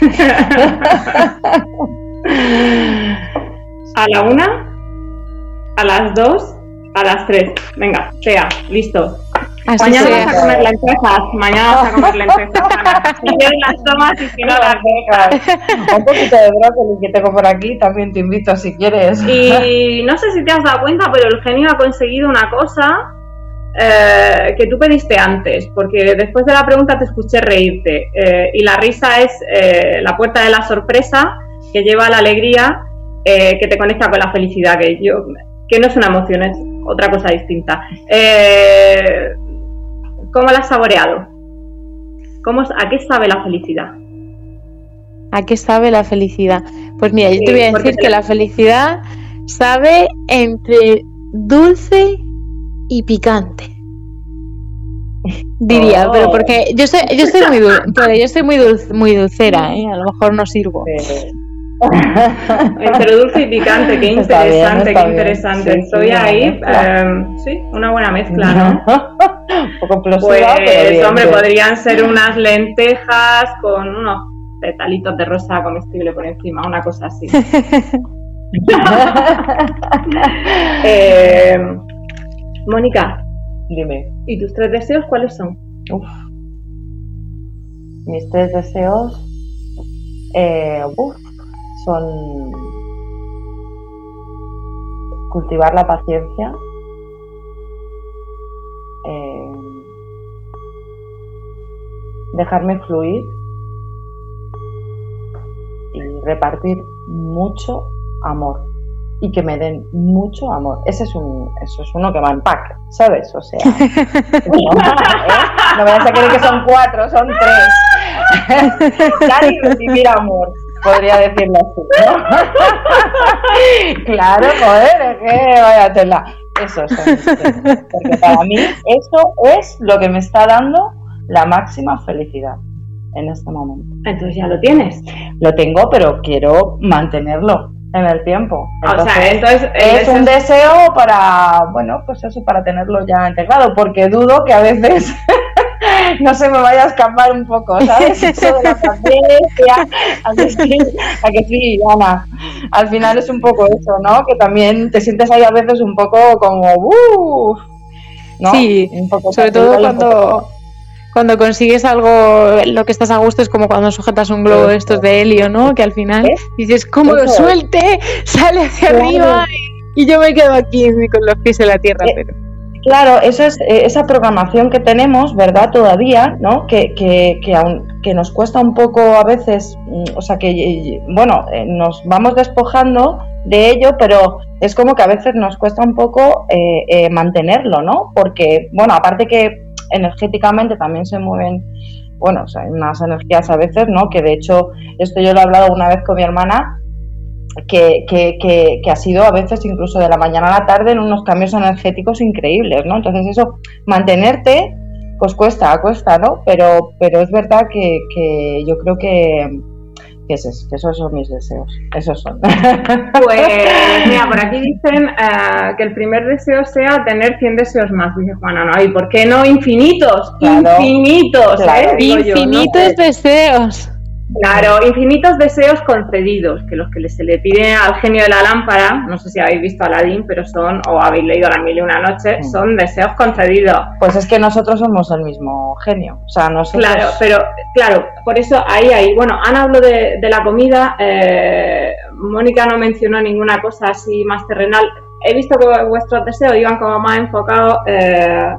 D: a la una, a las dos, a las tres. Venga, sea, listo. Mañana vas a comer lentejas, mañana vas a comer lentejas. si quieres las tomas y si no las dejas.
B: Un poquito de brócoli que tengo por aquí, también te invito si quieres.
D: Y no sé si te has dado cuenta, pero el genio ha conseguido una cosa eh, que tú pediste antes, porque después de la pregunta te escuché reírte eh, y la risa es eh, la puerta de la sorpresa que lleva a la alegría, que te conecta con la felicidad, que yo que no es una emoción, es otra cosa distinta. ¿Cómo la has saboreado? ¿Cómo, ¿A qué sabe la felicidad?
C: ¿A qué sabe la felicidad? Pues mira, yo te voy a decir que la felicidad sabe entre dulce y picante. Diría, pero oh. porque yo soy, yo soy muy yo soy muy muy dulcera, ¿eh? a lo mejor no sirvo.
D: Entre dulce y picante, qué interesante, qué interesante. Estoy ahí, em, sí, una buena mezcla, ¿no?
B: Un poco pues,
D: hombre, podrían ser unas lentejas con unos petalitos de rosa comestible por encima, una cosa así. eh, Mónica.
B: Dime.
D: ¿Y tus tres deseos cuáles son?
B: Mis tres deseos eh, son cultivar la paciencia, eh, dejarme fluir y repartir mucho amor y que me den mucho amor. Ese es un, eso es uno que va en pack, ¿sabes? O sea, no, me vas a creer que son cuatro, son tres. Dar y recibir amor, podría decirlo así, ¿no? claro, joder, es que vaya tela. Eso es. Porque para mí eso es lo que me está dando la máxima felicidad en este momento.
D: Entonces ya lo tienes.
B: Lo tengo, pero quiero mantenerlo en el tiempo.
D: o sea, entonces
B: es un deseo para, bueno, pues eso, para tenerlo ya integrado, porque dudo que a veces no se me vaya a escapar un poco, ¿sabes? Eso de la paciencia, a que sí, a que sí, Ana. Al final es un poco eso, ¿no? Que también te sientes ahí a veces un poco como, uff,
C: ¿no? Sí, un poco sobre todo cuando cuando consigues algo, lo que estás a gusto es como cuando sujetas un globo de estos de helio, ¿no? Que al final dices, ¿cómo lo suelte? Sale hacia arriba y, yo me quedo aquí con los pies en la tierra. Eh, pero...
B: Claro, eso es eh, esa programación que tenemos, ¿verdad? Todavía, ¿no? Que, que, que, que nos cuesta un poco a veces, mm, o sea, que, bueno, eh, nos vamos despojando de ello, pero es como que a veces nos cuesta un poco mantenerlo, ¿no? Porque, bueno, aparte que energéticamente también se mueven, bueno, o sea, unas energías a veces, ¿no? Que de hecho, esto yo lo he hablado una vez con mi hermana, que, que, que, ha sido a veces incluso de la mañana a la tarde en unos cambios energéticos increíbles, ¿no? Entonces eso, mantenerte, pues cuesta, cuesta, ¿no? Pero, pero es verdad que, que yo creo que, que, esos son mis deseos, esos son.
D: Pues mira, por aquí dicen eh, que el primer deseo sea tener 100 deseos más, dice Juana, no, ¿y por qué no infinitos? infinitos, ¿eh?
C: Infinitos deseos.
D: Claro, infinitos deseos concedidos, que los que se le pide al genio de la lámpara, no sé si habéis visto Aladdin, pero son, o habéis leído La Mil y una Noche, son deseos concedidos.
B: Pues es que nosotros somos el mismo genio, o sea, nosotros...
D: Claro, pero, claro, por eso ahí, ahí, bueno, Ana habló de, la comida, eh, Mónica no mencionó ninguna cosa así más terrenal. He visto que vuestros deseos iban como más enfocados... Eh,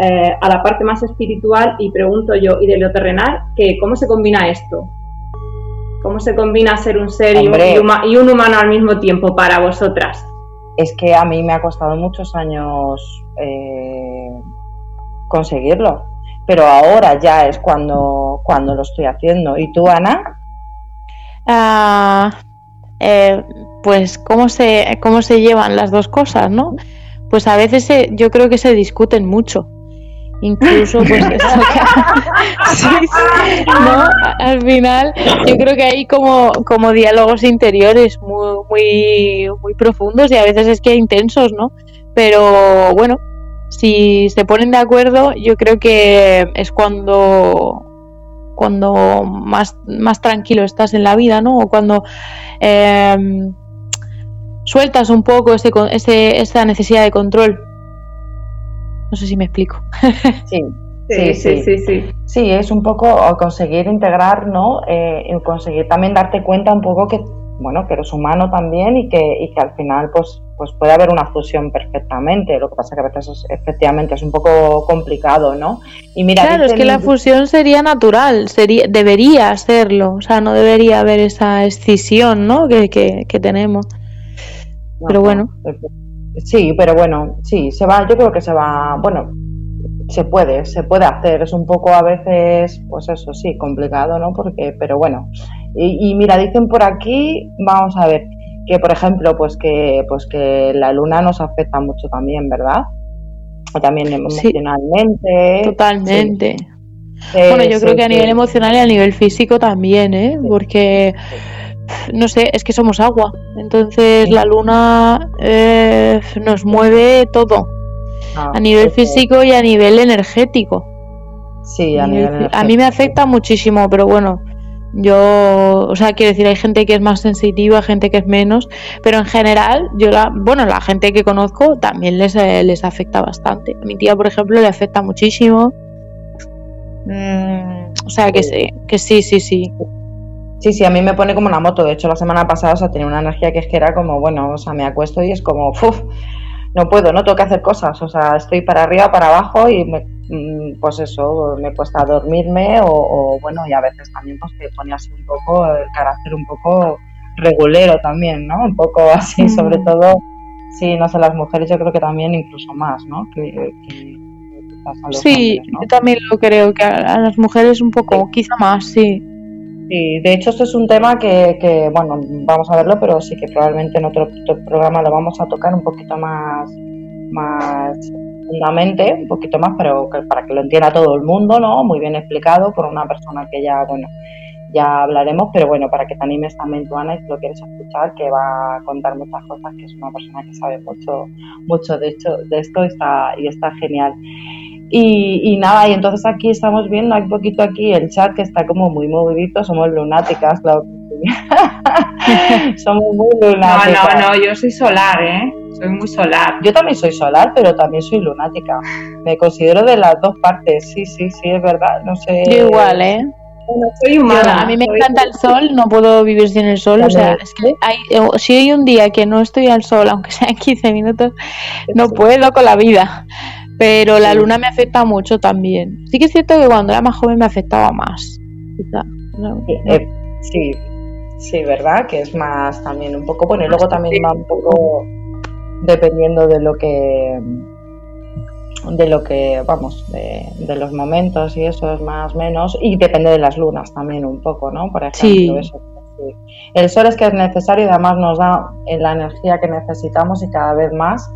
D: eh, a la parte más espiritual y pregunto yo, ¿y de lo terrenal? Que, ¿Cómo se combina esto? ¿Cómo se combina ser un ser y un, humano al mismo tiempo para vosotras?
B: Es que a mí me ha costado muchos años eh, conseguirlo, pero ahora ya es cuando, cuando lo estoy haciendo. ¿Y tú, Ana?
C: Ah, eh, pues cómo se, cómo se llevan las dos cosas, ¿no? Pues a veces yo creo que se discuten mucho incluso pues eso ¿no? al final yo creo que hay como, como diálogos interiores muy, muy, muy profundos y a veces es que intensos, ¿no? Pero bueno, si se ponen de acuerdo, yo creo que es cuando cuando más, más tranquilo estás en la vida, ¿no? O cuando em, sueltas un poco ese, ese, esa necesidad de control. No sé si me explico.
B: Sí. Sí sí, sí, sí, sí. es un poco conseguir integrar, ¿no? Eh, conseguir también darte cuenta un poco que bueno, que eres humano también y que, y que al final pues, pues puede haber una fusión perfectamente. Lo que pasa que a veces efectivamente es un poco complicado, ¿no?
C: Y mira, claro, es que la fusión sería natural, sería, debería serlo, o sea, no debería haber esa escisión, ¿no? Que, que, que tenemos. Pero bueno.
B: Sí, pero bueno, sí, se va, yo creo que se va, bueno, se puede, se puede hacer. Es un poco a veces, pues eso sí, complicado, ¿no? Porque, pero bueno. Y, mira, dicen por aquí, vamos a ver, que por ejemplo, pues que, pues que la luna nos afecta mucho también, ¿verdad? También emocionalmente.
C: totalmente. bueno, yo creo que a nivel emocional y a nivel físico también, ¿eh? Porque no sé, es que somos agua. Entonces la luna eh, nos mueve todo. Ah, a nivel físico y a nivel energético.
B: Sí, a, nivel
C: a mí me afecta muchísimo, pero bueno, yo, o sea, quiero decir, hay gente que es más sensitiva, gente que es menos, pero en general, yo la, bueno, la gente que conozco también les, eh, les afecta bastante. A mi tía, por ejemplo, le afecta muchísimo. Mm, o sea, que sí, que sí, sí, sí.
B: Sí, sí, a mí me pone como una moto. De hecho, la semana pasada, o sea, tenía una energía que es que era como, bueno, o sea, me acuesto y es como, uff, no puedo, no tengo que hacer cosas. O sea, estoy para arriba, para abajo y me, mm, pues eso, me cuesta dormirme o, bueno, y a veces también pues te pone así un poco el carácter un poco regulero también, ¿no? Un poco así, mm. sobre todo, sí, no sé, las mujeres yo creo que también incluso más, ¿no? Que,
C: sí, yo también lo creo, que a, las mujeres un poco, quizá más, sí.
B: Sí, de hecho esto es un tema que, bueno, vamos a verlo, pero sí que probablemente en otro, programa lo vamos a tocar un poquito más, más profundamente, un poquito más, pero para que lo entienda todo el mundo, ¿no? Muy bien explicado por una persona que ya, bueno, ya hablaremos, pero bueno, para que te animes también tú, Ana, y si lo quieres escuchar, que va a contar muchas cosas, que es una persona que sabe mucho, mucho de, hecho, de esto y está, y está genial. Y, nada, y entonces aquí estamos viendo un poquito aquí el chat que está como muy movidito, somos lunáticas, claro. somos muy lunáticas.
D: No, no, no, yo soy solar, ¿eh? Soy muy solar.
B: Yo también soy solar, pero también soy lunática. Me considero de las dos partes, sí, sí, sí, es verdad, no sé.
C: Yo igual, ¿eh?
D: Soy humana.
C: a mí me encanta el sol, no puedo vivir sin el sol. O sea, es que hay, si hay un día que no estoy al sol, aunque sean 15 minutos, no puedo con la vida. Pero la luna me afecta mucho también. Sí que es cierto que cuando era más joven me afectaba más.
B: Eh, sí, sí, ¿verdad? Que es más también un poco, bueno, y luego también va un poco dependiendo de lo que de lo que vamos de, los momentos y eso es más menos y depende de las lunas también un poco no por ejemplo eso el sol es que es necesario y además nos da la energía que necesitamos y cada vez más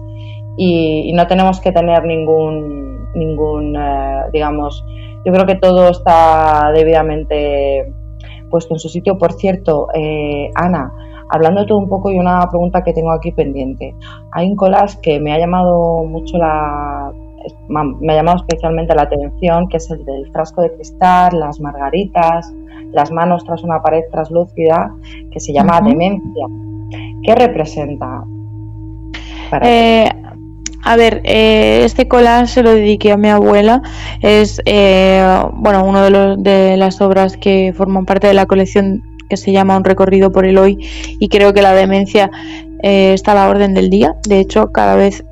B: y, no tenemos que tener ningún, ningún eh, digamos, yo creo que todo está debidamente puesto en su sitio. Por cierto, eh, Ana, hablando de todo un poco y una pregunta que tengo aquí pendiente. Hay un collage que me ha llamado mucho la me ha llamado especialmente la atención, que es el del frasco de cristal, las margaritas, las manos tras una pared translúcida, que se llama demencia. ¿Qué representa?
C: Para eh, a ver, eh, este collage se lo dediqué a mi abuela. Es eh, bueno uno de, los, de las obras que forman parte de la colección que se llama Un recorrido por el hoy y creo que la demencia eh, está a la orden del día. De hecho, cada vez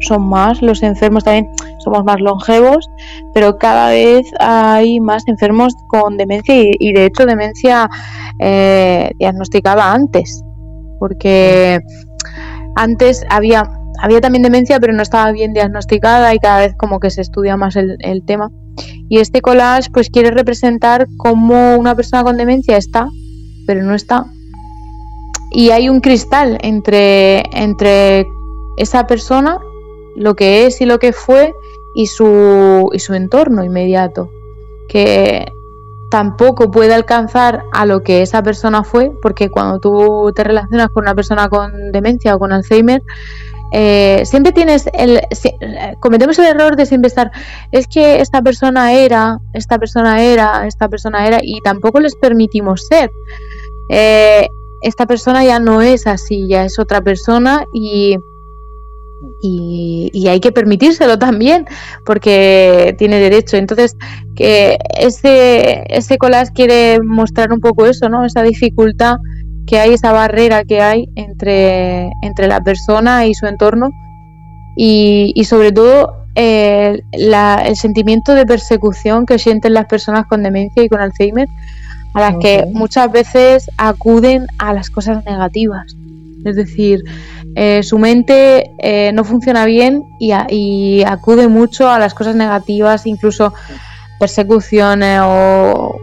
C: son más los enfermos, también somos más longevos, pero cada vez hay más enfermos con demencia y, de hecho demencia diagnosticada antes, porque antes había había también demencia, pero no estaba bien diagnosticada y cada vez como que se estudia más el, tema. Y este collage pues quiere representar cómo una persona con demencia está, pero no está. Y hay un cristal entre, entre esa persona, lo que es y lo que fue, y su, y su entorno inmediato. Que tampoco puede alcanzar a lo que esa persona fue, porque cuando tú te relacionas con una persona con demencia o con Alzheimer, eh, siempre tienes el cometemos el error de siempre estar es que esta persona era esta persona era esta persona era y tampoco les permitimos ser eh, esta persona ya no es así ya es otra persona y, y, hay que permitírselo también porque tiene derecho. Entonces que ese ese collage quiere mostrar un poco eso no esa dificultad que hay esa barrera que hay entre, entre la persona y su entorno. Y, y sobre todo eh, el sentimiento de persecución que sienten las personas con demencia y con Alzheimer, a las que muchas veces acuden a las cosas negativas. Es decir, eh, su mente eh, no funciona bien y, y, acude mucho a las cosas negativas, incluso persecuciones o,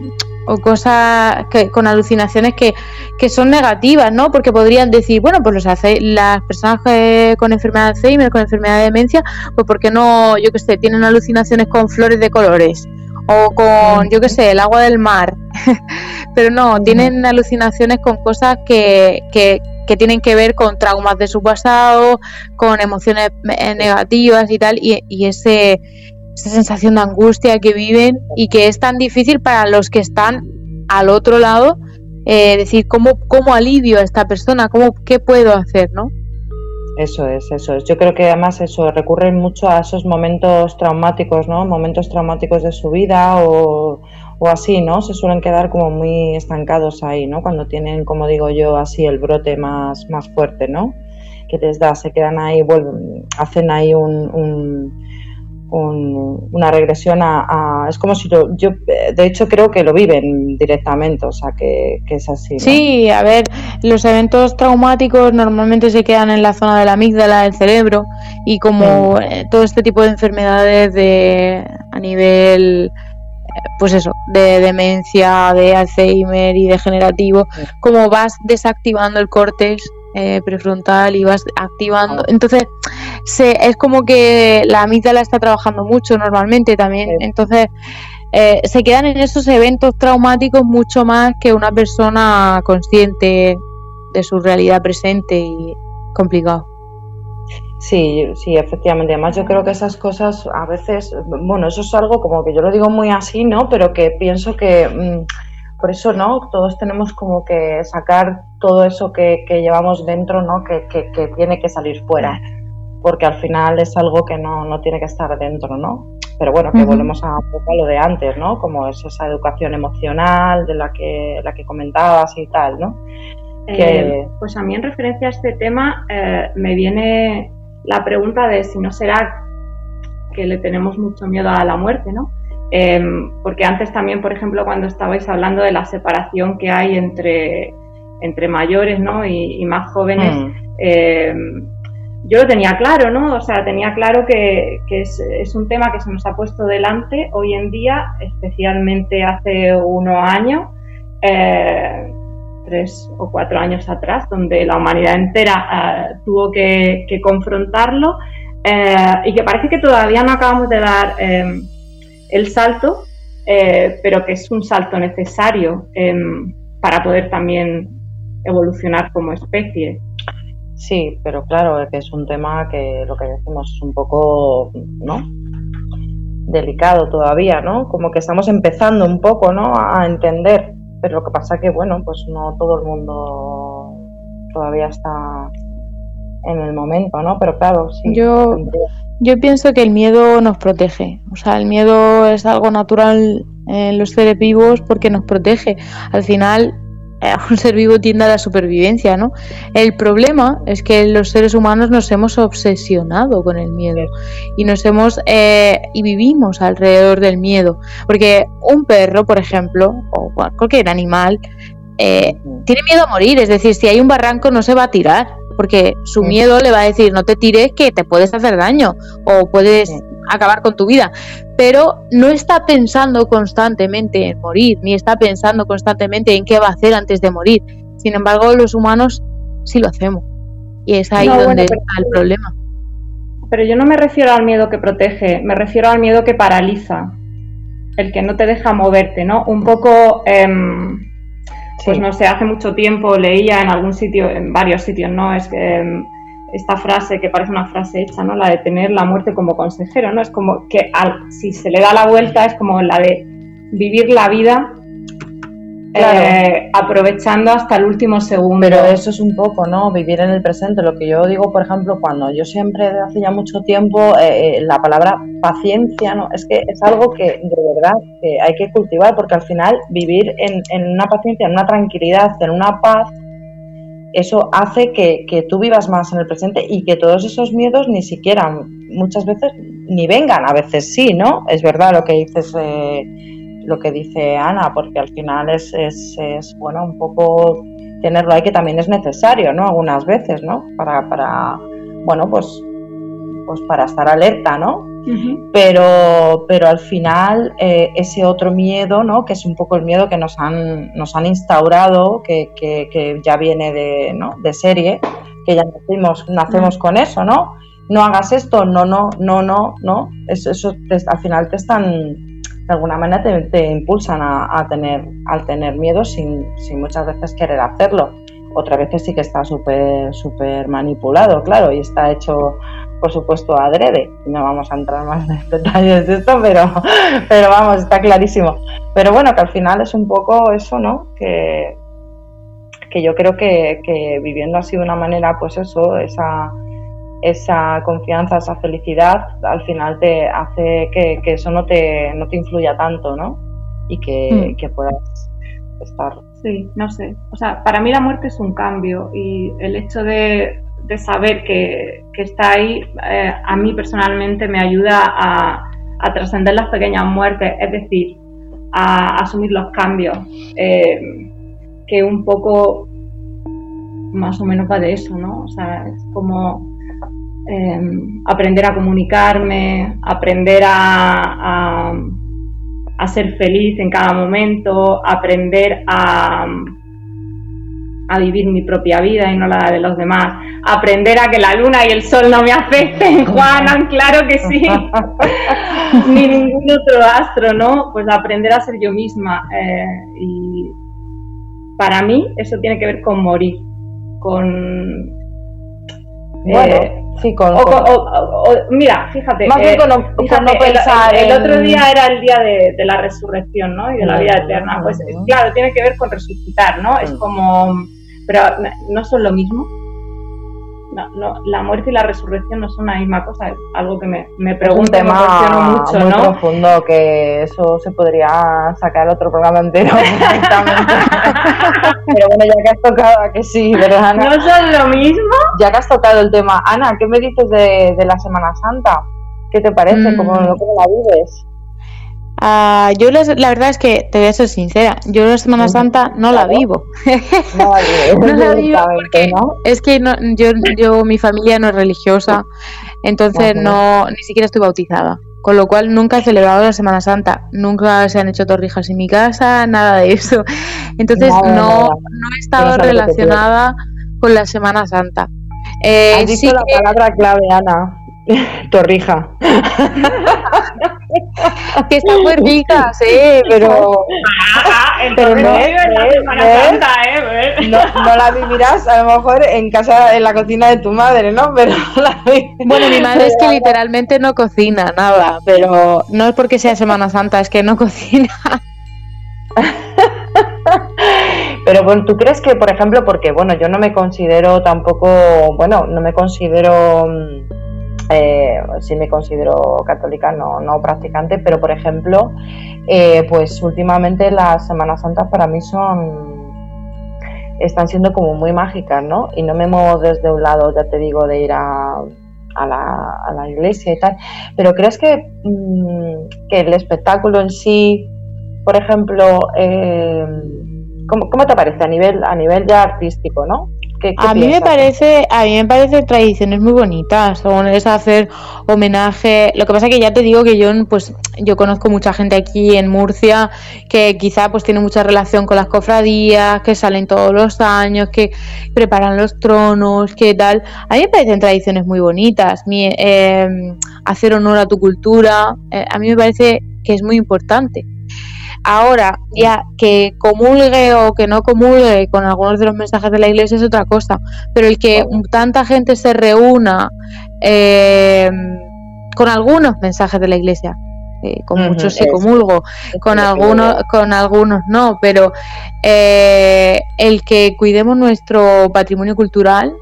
C: o cosas que, con alucinaciones que, que, son negativas, ¿no? Porque podrían decir, bueno, pues los hace, las personas con enfermedad de Alzheimer, con enfermedad de demencia, pues porque no, yo qué sé, tienen alucinaciones con flores de colores o con, yo qué sé, el agua del mar. Pero no, tienen alucinaciones con cosas que, que, que tienen que ver con traumas de su pasado, con emociones eh, negativas y tal, y, y ese esa sensación de angustia que viven y que es tan difícil para los que están al otro lado, eh, decir, ¿cómo, ¿cómo alivio a esta persona? ¿Cómo, ¿Qué puedo hacer? ¿no?
B: Eso es, eso es. Yo creo que además eso recurren mucho a esos momentos traumáticos, ¿no? Momentos traumáticos de su vida o, o así, ¿no? Se suelen quedar como muy estancados ahí, ¿no? Cuando tienen, como digo yo, así el brote más, más fuerte, ¿no? Que les da, se quedan ahí, vuelven, hacen ahí un una regresión a, Es como si yo, de hecho, creo que lo viven directamente, o sea, que, es así.
C: Sí, a ver, los eventos traumáticos normalmente se quedan en la zona de la amígdala del cerebro y como mm. todo este tipo de enfermedades de a nivel pues eso, de demencia, de Alzheimer y degenerativo, mm. como vas desactivando el córtex eh, prefrontal y vas activando. Entonces, se, es como que la la está trabajando mucho normalmente también. Entonces, eh, se quedan en esos eventos traumáticos mucho más que una persona consciente de su realidad presente y complicado.
B: Sí, sí, efectivamente. Además, yo creo que esas cosas a veces, bueno, eso es algo como que yo lo digo muy así, ¿no? Pero que pienso que mm, por eso, ¿no? Todos tenemos como que sacar todo eso que, llevamos dentro, ¿no? Que, tiene que salir fuera, porque al final es algo que no, tiene que estar dentro, ¿no? Pero bueno, que volvemos a, lo de antes, ¿no? Como es esa educación emocional de la que, la que comentabas y tal, ¿no?
D: Eh, pues a mí en referencia a este tema eh, me viene la pregunta de si no será que le tenemos mucho miedo a la muerte, ¿no? Em, porque antes también, por ejemplo, cuando estabais hablando de la separación que hay entre, entre mayores ¿no? y, más jóvenes, mm. em, yo lo tenía claro, ¿no? O sea, tenía claro que, es, un tema que se nos ha puesto delante hoy en día, especialmente hace unos años, eh, tres o cuatro años atrás, donde la humanidad entera eh, tuvo que, confrontarlo eh, y que parece que todavía no acabamos de dar em, el salto, eh, pero que es un salto necesario em, para poder también evolucionar como especie.
B: Sí, pero claro, que es un tema que lo que decimos es un poco. Delicado todavía, ¿no? Como que estamos empezando un poco, ¿no? A entender, pero lo que pasa que, bueno, pues no todo el mundo todavía está en el momento, ¿no? Pero claro, sí.
C: Yo, yo pienso que el miedo nos protege. O sea, el miedo es algo natural en los seres vivos porque nos protege. Al final, un ser vivo tiende a la supervivencia, ¿no? El problema es que los seres humanos nos hemos obsesionado con el miedo y nos hemos eh, y vivimos alrededor del miedo, porque un perro, por ejemplo, o cualquier animal eh, tiene miedo a morir, es decir, si hay un barranco no se va a tirar, porque su miedo le va a decir no te tires que te puedes hacer daño o puedes acabar con tu vida, pero no está pensando constantemente en morir, ni está pensando constantemente en qué va a hacer antes de morir. Sin embargo, los humanos sí lo hacemos. Y es ahí donde está el problema.
D: Pero yo no me refiero al miedo que protege, me refiero al miedo que paraliza, el que no te deja moverte, ¿no? Un poco... Em, pues no sé, hace mucho tiempo leía en algún sitio, en varios sitios, ¿no? Es que em, esta frase que parece una frase hecha, ¿no? La de tener la muerte como consejero, ¿no? Es como que al, si se le da la vuelta es como la de vivir la vida eh, aprovechando hasta el último segundo.
B: Pero eso es un poco, ¿no? Vivir en el presente. Lo que yo digo, por ejemplo, cuando yo siempre hace ya mucho tiempo, eh, eh, la palabra paciencia, ¿no? Es que es algo que de verdad que hay que cultivar porque al final vivir en, en una paciencia, en una tranquilidad, en una paz, eso hace que, que, tú vivas más en el presente y que todos esos miedos ni siquiera, muchas veces, ni vengan, a veces sí, ¿no? Es verdad lo que dices, eh, lo que dice Ana, porque al final es, es, es, bueno, un poco tenerlo ahí que también es necesario, ¿no? Algunas veces, ¿no? Para, para bueno, pues, pues para estar alerta, ¿no? Pero, pero al final eh, ese otro miedo, ¿no? que es un poco el miedo que nos han, nos han instaurado, que, que, ya viene de, ¿no? de serie, que ya nacimos, nacemos con eso, ¿no? No hagas esto, no, no, no, no, no. Eso, eso al final te están, de alguna manera te, impulsan a, tener, al tener miedo sin, sin muchas veces querer hacerlo. Otra vez sí que está súper súper manipulado, claro, y está hecho por supuesto, adrede. No vamos a entrar más en detalles de esto, pero, pero vamos, está clarísimo. Pero bueno, que al final es un poco eso, ¿no? Que, que yo creo que, viviendo así de una manera, pues eso, esa, esa confianza, esa felicidad, al final te hace que, eso no te, no te influya tanto, ¿no? Y que, mm. que puedas estar.
D: Sí, no sé. O sea, para mí la muerte es un cambio y el hecho de de saber que, está ahí, eh, a mí personalmente me ayuda a, trascender las pequeñas muertes, es decir, a asumir los cambios, eh, que un poco más o menos va de eso, ¿no? O sea, es como eh, aprender a comunicarme, aprender a, a ser feliz en cada momento, aprender a a vivir mi propia vida y no la de los demás, aprender a que la luna y el sol no me afecten, Juanan, claro que sí, ni ningún otro astro, ¿no? Pues aprender a ser yo misma. Eh, y para mí eso tiene que ver con morir, con...
B: Bueno, eh, sí, con,
D: mira, fíjate,
B: más bien con, no, pensar
D: el, otro día era el día de, la resurrección, ¿no? Y de la vida eterna. Pues claro, tiene que ver con resucitar, ¿no? Es como pero no son lo mismo. No, la muerte y la resurrección no son la misma cosa, es algo que me, me pregunto y me cuestiono mucho,
B: muy profundo, que eso se podría sacar otro programa entero Pero bueno, ya que has tocado, que sí, ¿verdad,
D: Ana? ¿No son lo mismo?
B: Ya que has tocado el tema, Ana, ¿qué me dices de, de la Semana Santa? ¿Qué te parece? ¿Cómo, mm. ¿Cómo la vives?
C: Ah, yo la verdad es que te voy a ser sincera, yo la Semana Santa no la vivo.
B: No, la vivo porque
C: es que yo, yo, mi familia no es religiosa, entonces no, ni siquiera estoy bautizada. Con lo cual nunca he celebrado la Semana Santa, nunca se han hecho torrijas en mi casa, nada de eso. Entonces no, no he estado relacionada con la Semana Santa.
B: Eh, Has dicho la palabra clave, Ana. Torrija.
C: que está muy rica, sí, pero.
D: Ah, pero no, ¿eh?
B: no, la vivirás a lo mejor en casa, en la cocina de tu madre, ¿no? Pero
C: Bueno, mi madre es que literalmente no cocina nada, pero no es porque sea Semana Santa, es que no cocina.
B: Pero bueno, ¿tú crees que, por ejemplo, porque bueno, yo no me considero tampoco, bueno, no me considero mm, eh, sí me considero católica, no, no practicante, pero por ejemplo, eh, pues últimamente las Semanas Santas para mí son están siendo como muy mágicas, ¿no? Y no me muevo desde un lado, ya te digo, de ir a, a, la, a la, iglesia y tal, pero ¿crees que, mm, que el espectáculo en sí, por ejemplo, eh, ¿cómo, ¿cómo, te parece a nivel, a nivel ya artístico, ¿no?
C: A mí me parece, a mí me parece tradiciones muy bonitas, es hacer homenaje. Lo que pasa que ya te digo que yo, pues, yo conozco mucha gente aquí en Murcia que quizá pues tiene mucha relación con las cofradías, que salen todos los años, que preparan los tronos, que tal. A mí me parecen tradiciones muy bonitas. Em, hacer honor a tu cultura, eh, a mí me parece que es muy importante. Ahora, ya que comulgue o que no comulgue con algunos de los mensajes de la iglesia es otra cosa, pero el que tanta gente se reúna eh, con algunos mensajes de la iglesia, eh, con muchos sí comulgo, con algunos, con algunos no, pero eh, el que cuidemos nuestro patrimonio cultural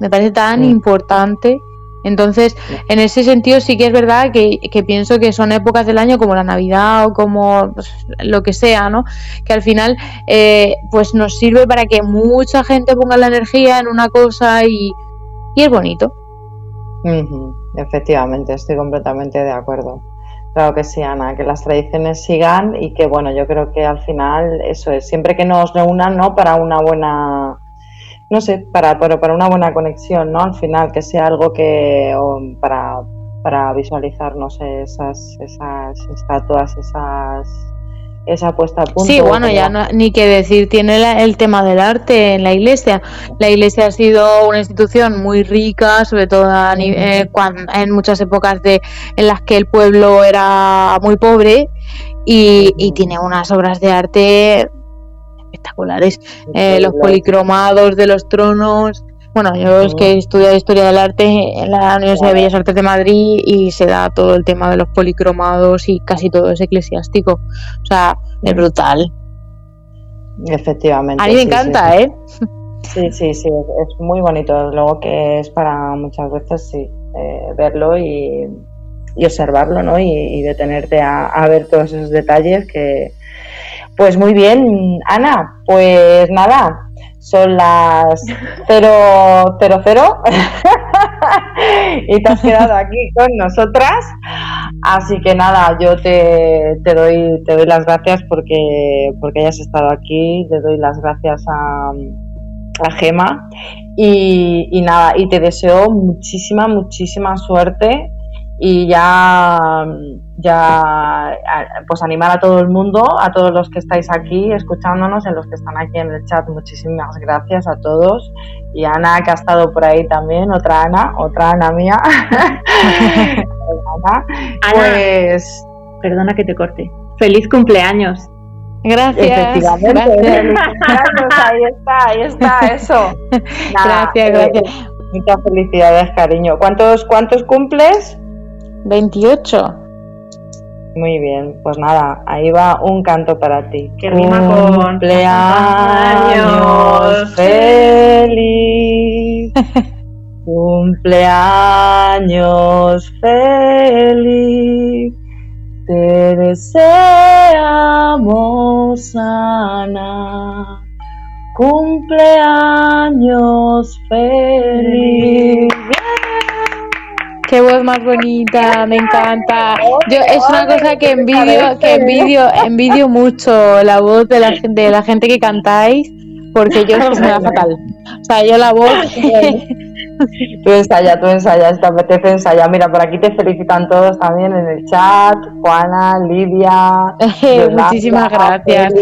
C: me parece tan importante Entonces, en ese sentido sí que es verdad que, pienso que son épocas del año como la Navidad o como pues, lo que sea, ¿no? Que al final eh, pues nos sirve para que mucha gente ponga la energía en una cosa y, y es bonito.
B: Efectivamente, estoy completamente de acuerdo. Claro que sí, Ana, que las tradiciones sigan y que, bueno, yo creo que al final eso es, siempre que nos reúnan, ¿no? Para una buena, no sé, para, para, para una buena conexión, ¿no? Al final, que sea algo que, para, para visualizar, no sé, esas, esas estatuas, esas esa puesta a punto.
C: Sí, bueno, ya ni que decir, tiene el tema del arte en la iglesia. La iglesia ha sido una institución muy rica, sobre todo eh, en muchas épocas de, en las que el pueblo era muy pobre y, tiene unas obras de arte espectaculares. Eh, los policromados de los tronos, bueno, yo es que he estudiado Historia del Arte en la Universidad de Bellas Artes de Madrid y se da todo el tema de los policromados y casi todo es eclesiástico. O sea, es brutal.
B: Efectivamente.
C: A mí me encanta, ¿eh?
B: Sí, sí, sí, es muy bonito. Luego que es para muchas veces, sí, eh, verlo y, observarlo, ¿no? Y, detenerte a, a ver todos esos detalles que... Pues muy bien, Ana, pues nada, son las 000 y te has quedado aquí con nosotras. Así que nada, yo te, te, doy, te doy las gracias porque, porque hayas estado aquí, te doy las gracias a, a Gema. Y, y nada, y te deseo muchísima, muchísima suerte y ya, ya pues animar a todo el mundo, a todos los que estáis aquí escuchándonos, en los que están aquí en el chat, muchísimas gracias a todos. Y Ana, que ha estado por ahí también, otra Ana, otra Ana mía.
D: Ana, pues... Perdona que te corte. ¡Feliz cumpleaños!
C: Gracias. Efectivamente,
B: ahí está, ahí está, eso.
C: gracias, gracias.
B: Muchas felicidades, cariño. ¿Cuántos, cuántos cumples?
C: 28.
B: Muy bien, pues nada, ahí va un canto para ti.
D: Que rima con
B: cumpleaños feliz. cumpleaños feliz. Te deseamos, Ana. Cumpleaños feliz.
C: Qué voz más bonita, me encanta. Yo es una cosa que envidio, que envidio, envidio mucho la voz de la gente, de la gente que cantáis, porque yo es me da fatal. O sea, yo la voz.
B: tú ensaya, tú ensaya, te apetece ensaya. Mira, por aquí te felicitan todos también en el chat. Juana, Lidia.
C: Muchísimas gracias.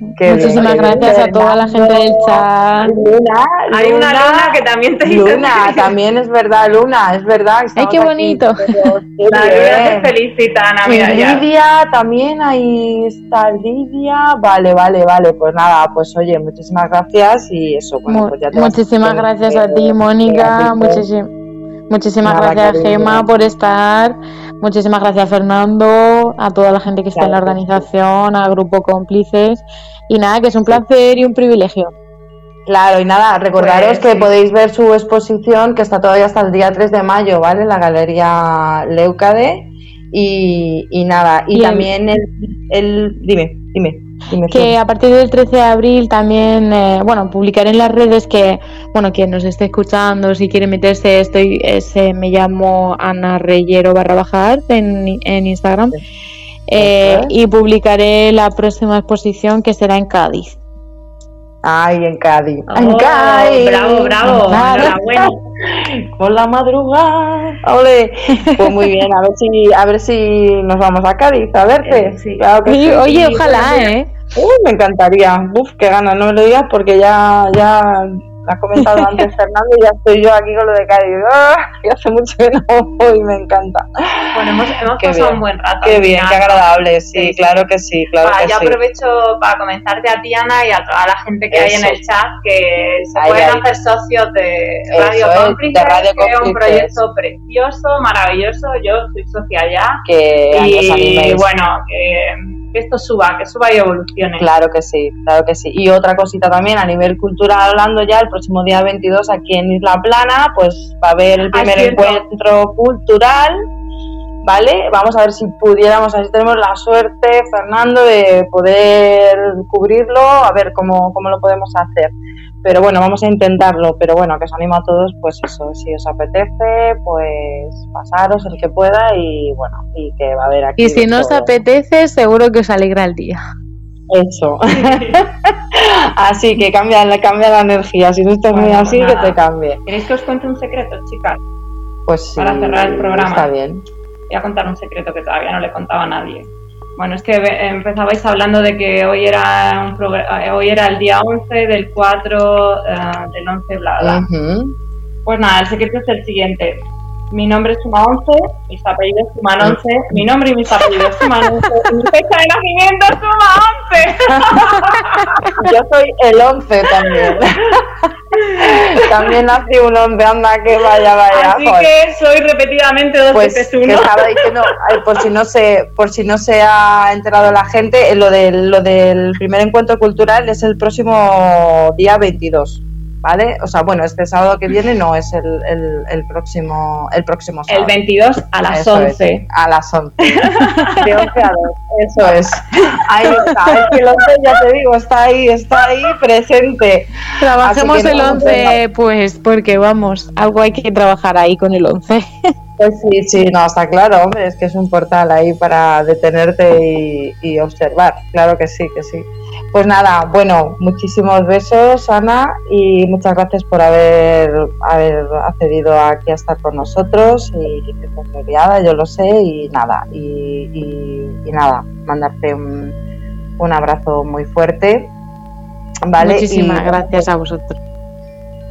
C: Muchísimas gracias a toda la gente del chat.
D: Luna, Hay una luna que también te
B: dice. Luna, también es verdad, Luna, es verdad.
C: Ay, qué bonito.
D: la luna te felicita, Ana, mira
B: Lidia, también ahí está Lidia. Vale, vale, vale. Pues nada, pues oye, muchísimas gracias y eso. Bueno, pues ya te
C: muchísimas gracias a ti, Mónica. Muchísimas. Muchísimas gracias, Gema, por estar. Muchísimas gracias, Fernando, a toda la gente que está en la organización, a Grupo Cómplices. Y nada, que es un placer y un privilegio.
B: Claro, y nada, recordaros pues que podéis ver su exposición, que está todavía hasta el día 3 de mayo, ¿vale? En la Galería Leucade. Y, y nada, y, también el, el. Dime, dime
C: que a partir del 13 de abril también, eh, bueno, publicaré en las redes que, bueno, quien nos esté escuchando, si quiere meterse, estoy, ese, me llamo Ana Reyero barra en, en Instagram. Eh, y publicaré la próxima exposición que será en Cádiz.
B: Ay, en Cádiz.
D: en oh, Cádiz. Bravo, bravo. Enhorabuena.
B: Por la madrugada. Ole. Pues muy bien, a ver si, a ver si nos vamos a Cádiz a verte.
C: Eh, sí. Oye, ojalá, ¿eh?
B: Uy, me encantaría. Uf, qué ganas, no me lo digas porque ya, ya lo has comentado antes Fernando y ya estoy yo aquí con lo de Cádiz. ¡Ah! Y hace mucho que no voy, me encanta.
D: Bueno, hemos, hemos pasado un buen rato.
B: Qué bien, qué agradable, sí, claro que sí, claro
D: ah,
B: que
D: yo aprovecho para comentarte a Tiana y a toda la gente que hay en el chat que se pueden hacer socios de Radio Cómplices, que es un proyecto precioso, maravilloso. Yo soy socia ya.
B: Que
D: y, bueno, que que esto suba, que suba y evolucione.
B: Claro que sí, claro que sí. Y otra cosita también, a nivel cultural hablando ya, el próximo día 22 aquí en Isla Plana, pues va a haber el primer encuentro cultural, ¿vale? Vamos a ver si pudiéramos, así tenemos la suerte, Fernando, de poder cubrirlo, a ver cómo, cómo lo podemos hacer. Pero bueno, vamos a intentarlo, pero bueno, que os animo a todos, pues eso, si os apetece, pues pasaros el que pueda y bueno, y que va a haber aquí.
C: Y si no os apetece, seguro que os alegra el día.
B: Eso. así que cambia, la- cambia la energía. Si no estás muy así,
D: pues
B: que te cambie.
D: ¿Queréis que os cuente un secreto, chicas?
B: Pues sí.
D: Para cerrar el programa.
B: Está bien.
D: Voy a contar un secreto que todavía no le contaba a nadie. Bueno, es que empezabais hablando de que hoy era un eh, hoy era el día 11 del 4 eh, del 11 bla bla.
B: Ujú.
D: Pues nada, el secreto es el siguiente. Mi nombre suma 11, mis apellidos suman 11, mi nombre y mis apellidos suman 11, y mi fecha de nacimiento suma 11.
B: Yo soy el 11 también. también nací un 11, anda que vaya, vaya.
D: Así
B: joder.
D: que soy repetidamente dos
B: pues
D: veces
B: que
D: uno.
B: estaba diciendo, por si no se, por si no se ha enterado la gente, eh, lo del, lo del primer encuentro cultural es el próximo día 22. ¿Vale? O sea, bueno, este sábado que viene no es el, el, el próximo el próximo
D: El
B: sábado.
D: 22 a las
B: Eso es,
D: 11.
B: a las 11. De 11 a 2. Eso es. Ahí está. Es que el 11, ya te digo, está ahí, está ahí presente.
C: Trabajemos el
B: no,
C: 11, pues porque vamos, algo hay que trabajar ahí con el 11.
B: Pues sí, sí, no, está claro, hombre, es que es un portal ahí para detenerte y, y observar. Claro que sí, que sí. Pues nada, bueno, muchísimos besos, Ana, y muchas gracias por haber, haber accedido aquí a estar con nosotros y que estás liada, yo lo sé, y nada, y, y- y nada, mandarte un, un abrazo muy fuerte. ¿Vale?
C: Muchísimas gracias a vosotros.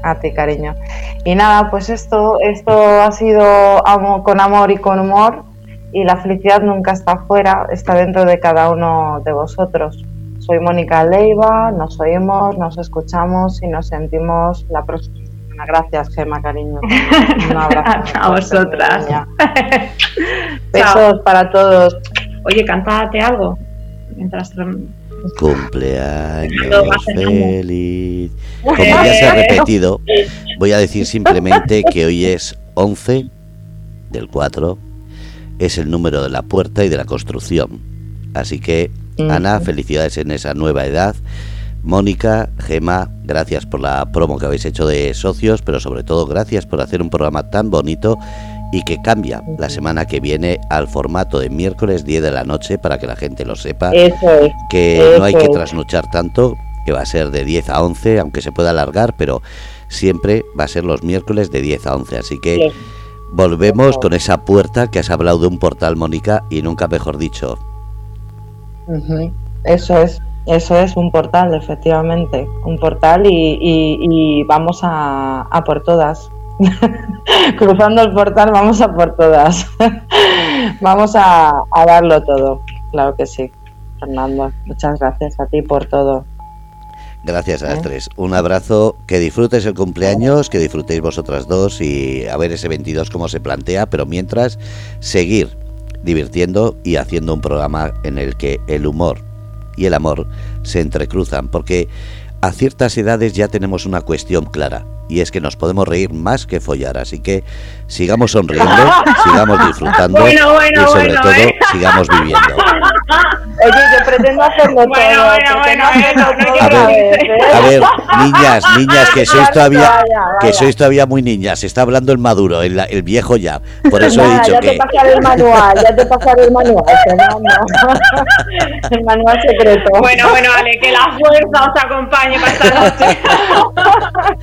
B: A ti, cariño. Y nada, pues esto, esto ha sido amo- con amor y con humor y la felicidad nunca está fuera, está dentro de cada uno de vosotros. Soy Mónica Leiva, nos oímos, nos escuchamos y nos sentimos la próxima semana. Gracias, Gema, cariño. Un abrazo.
D: A vosotras. Chao.
B: Besos para todos.
D: Oye, cántate algo. Mientras
A: Cumpleaños feliz. Como ya se ha repetido, voy a decir simplemente que hoy es 11 del 4, es el número de la puerta y de la construcción. Así que, Ana, felicidades en esa nueva edad. Mónica, Gema, gracias por la promo que habéis hecho de socios, pero sobre todo gracias por hacer un programa tan bonito y que cambia la semana que viene al formato de miércoles 10 de la noche para que la gente lo sepa
B: Eso es.
A: que no hay que trasnochar tanto, que va a ser de 10 a 11, aunque se pueda alargar, pero siempre va a ser los miércoles de 10 a 11. Así que
B: Sí.
A: volvemos con esa puerta que has hablado de un portal, Mónica, y nunca mejor dicho.
B: Eso es, eso es un portal, efectivamente, un portal y, y- y vamos a, a por todas. Cruzando el portal vamos a por todas. vamos a, a darlo todo, claro que sí. Fernando, muchas gracias a ti por todo.
A: Gracias a las
B: ¿Eh?
A: tres. Un abrazo, que disfrutes el cumpleaños, que disfrutéis vosotras dos y a ver ese 22 cómo se plantea, pero mientras seguir divirtiendo y haciendo un programa en el que el humor y el amor se entrecruzan, porque a ciertas edades ya tenemos una cuestión clara y es que nos podemos reír más que follar, así que sigamos sonriendo, sigamos disfrutando
D: Bueno, bueno,
A: y sobre
D: bueno,
A: todo
D: ¿eh?
A: sigamos viviendo.
B: Oye, yo pretendo hacerlo
D: Bueno,
B: todo.
D: bueno,
B: pretendo
D: bueno,
B: hacerlo
D: no
B: todo
A: A ver,
B: ¿eh?
A: A ver, niñas, niñas, que sois todavía,
B: vaya,
A: que
B: vaya.
A: sois todavía muy niñas. Se está hablando el maduro, el, el viejo ya. Por eso he
B: Nada,
A: dicho
B: ya
A: que
B: te pasaré el manual, ya te pasaré el manual, Fernando. el manual secreto.
D: Bueno, bueno, Ale, que la fuerza os acompañe para esta noche.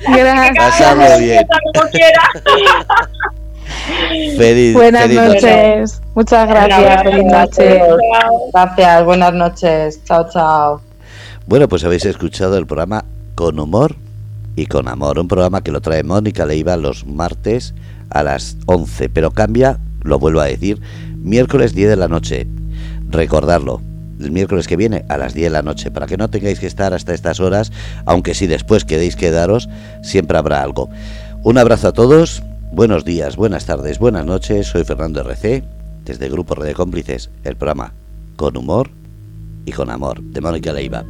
C: Gracias.
A: Pasarlo bien.
D: Como
A: feliz,
C: Buenas
A: feliz noche.
C: noches. Muchas gracias.
B: abrazo,
C: Feliz noche.
B: Gracias, buenas noches. Chao, chao.
A: Bueno, pues habéis escuchado el programa con humor y con amor. Un programa que lo trae Mónica Leiva los martes a las 11, pero cambia, lo vuelvo a decir, miércoles 10 de la noche. Recordarlo, el miércoles que viene a las 10 de la noche, para que no tengáis que estar hasta estas horas, aunque si después queréis quedaros, siempre habrá algo. Un abrazo a todos, buenos días, buenas tardes, buenas noches, soy Fernando RC, desde el Grupo Red de Cómplices, el programa con humor y con amor, de Mónica Leiva.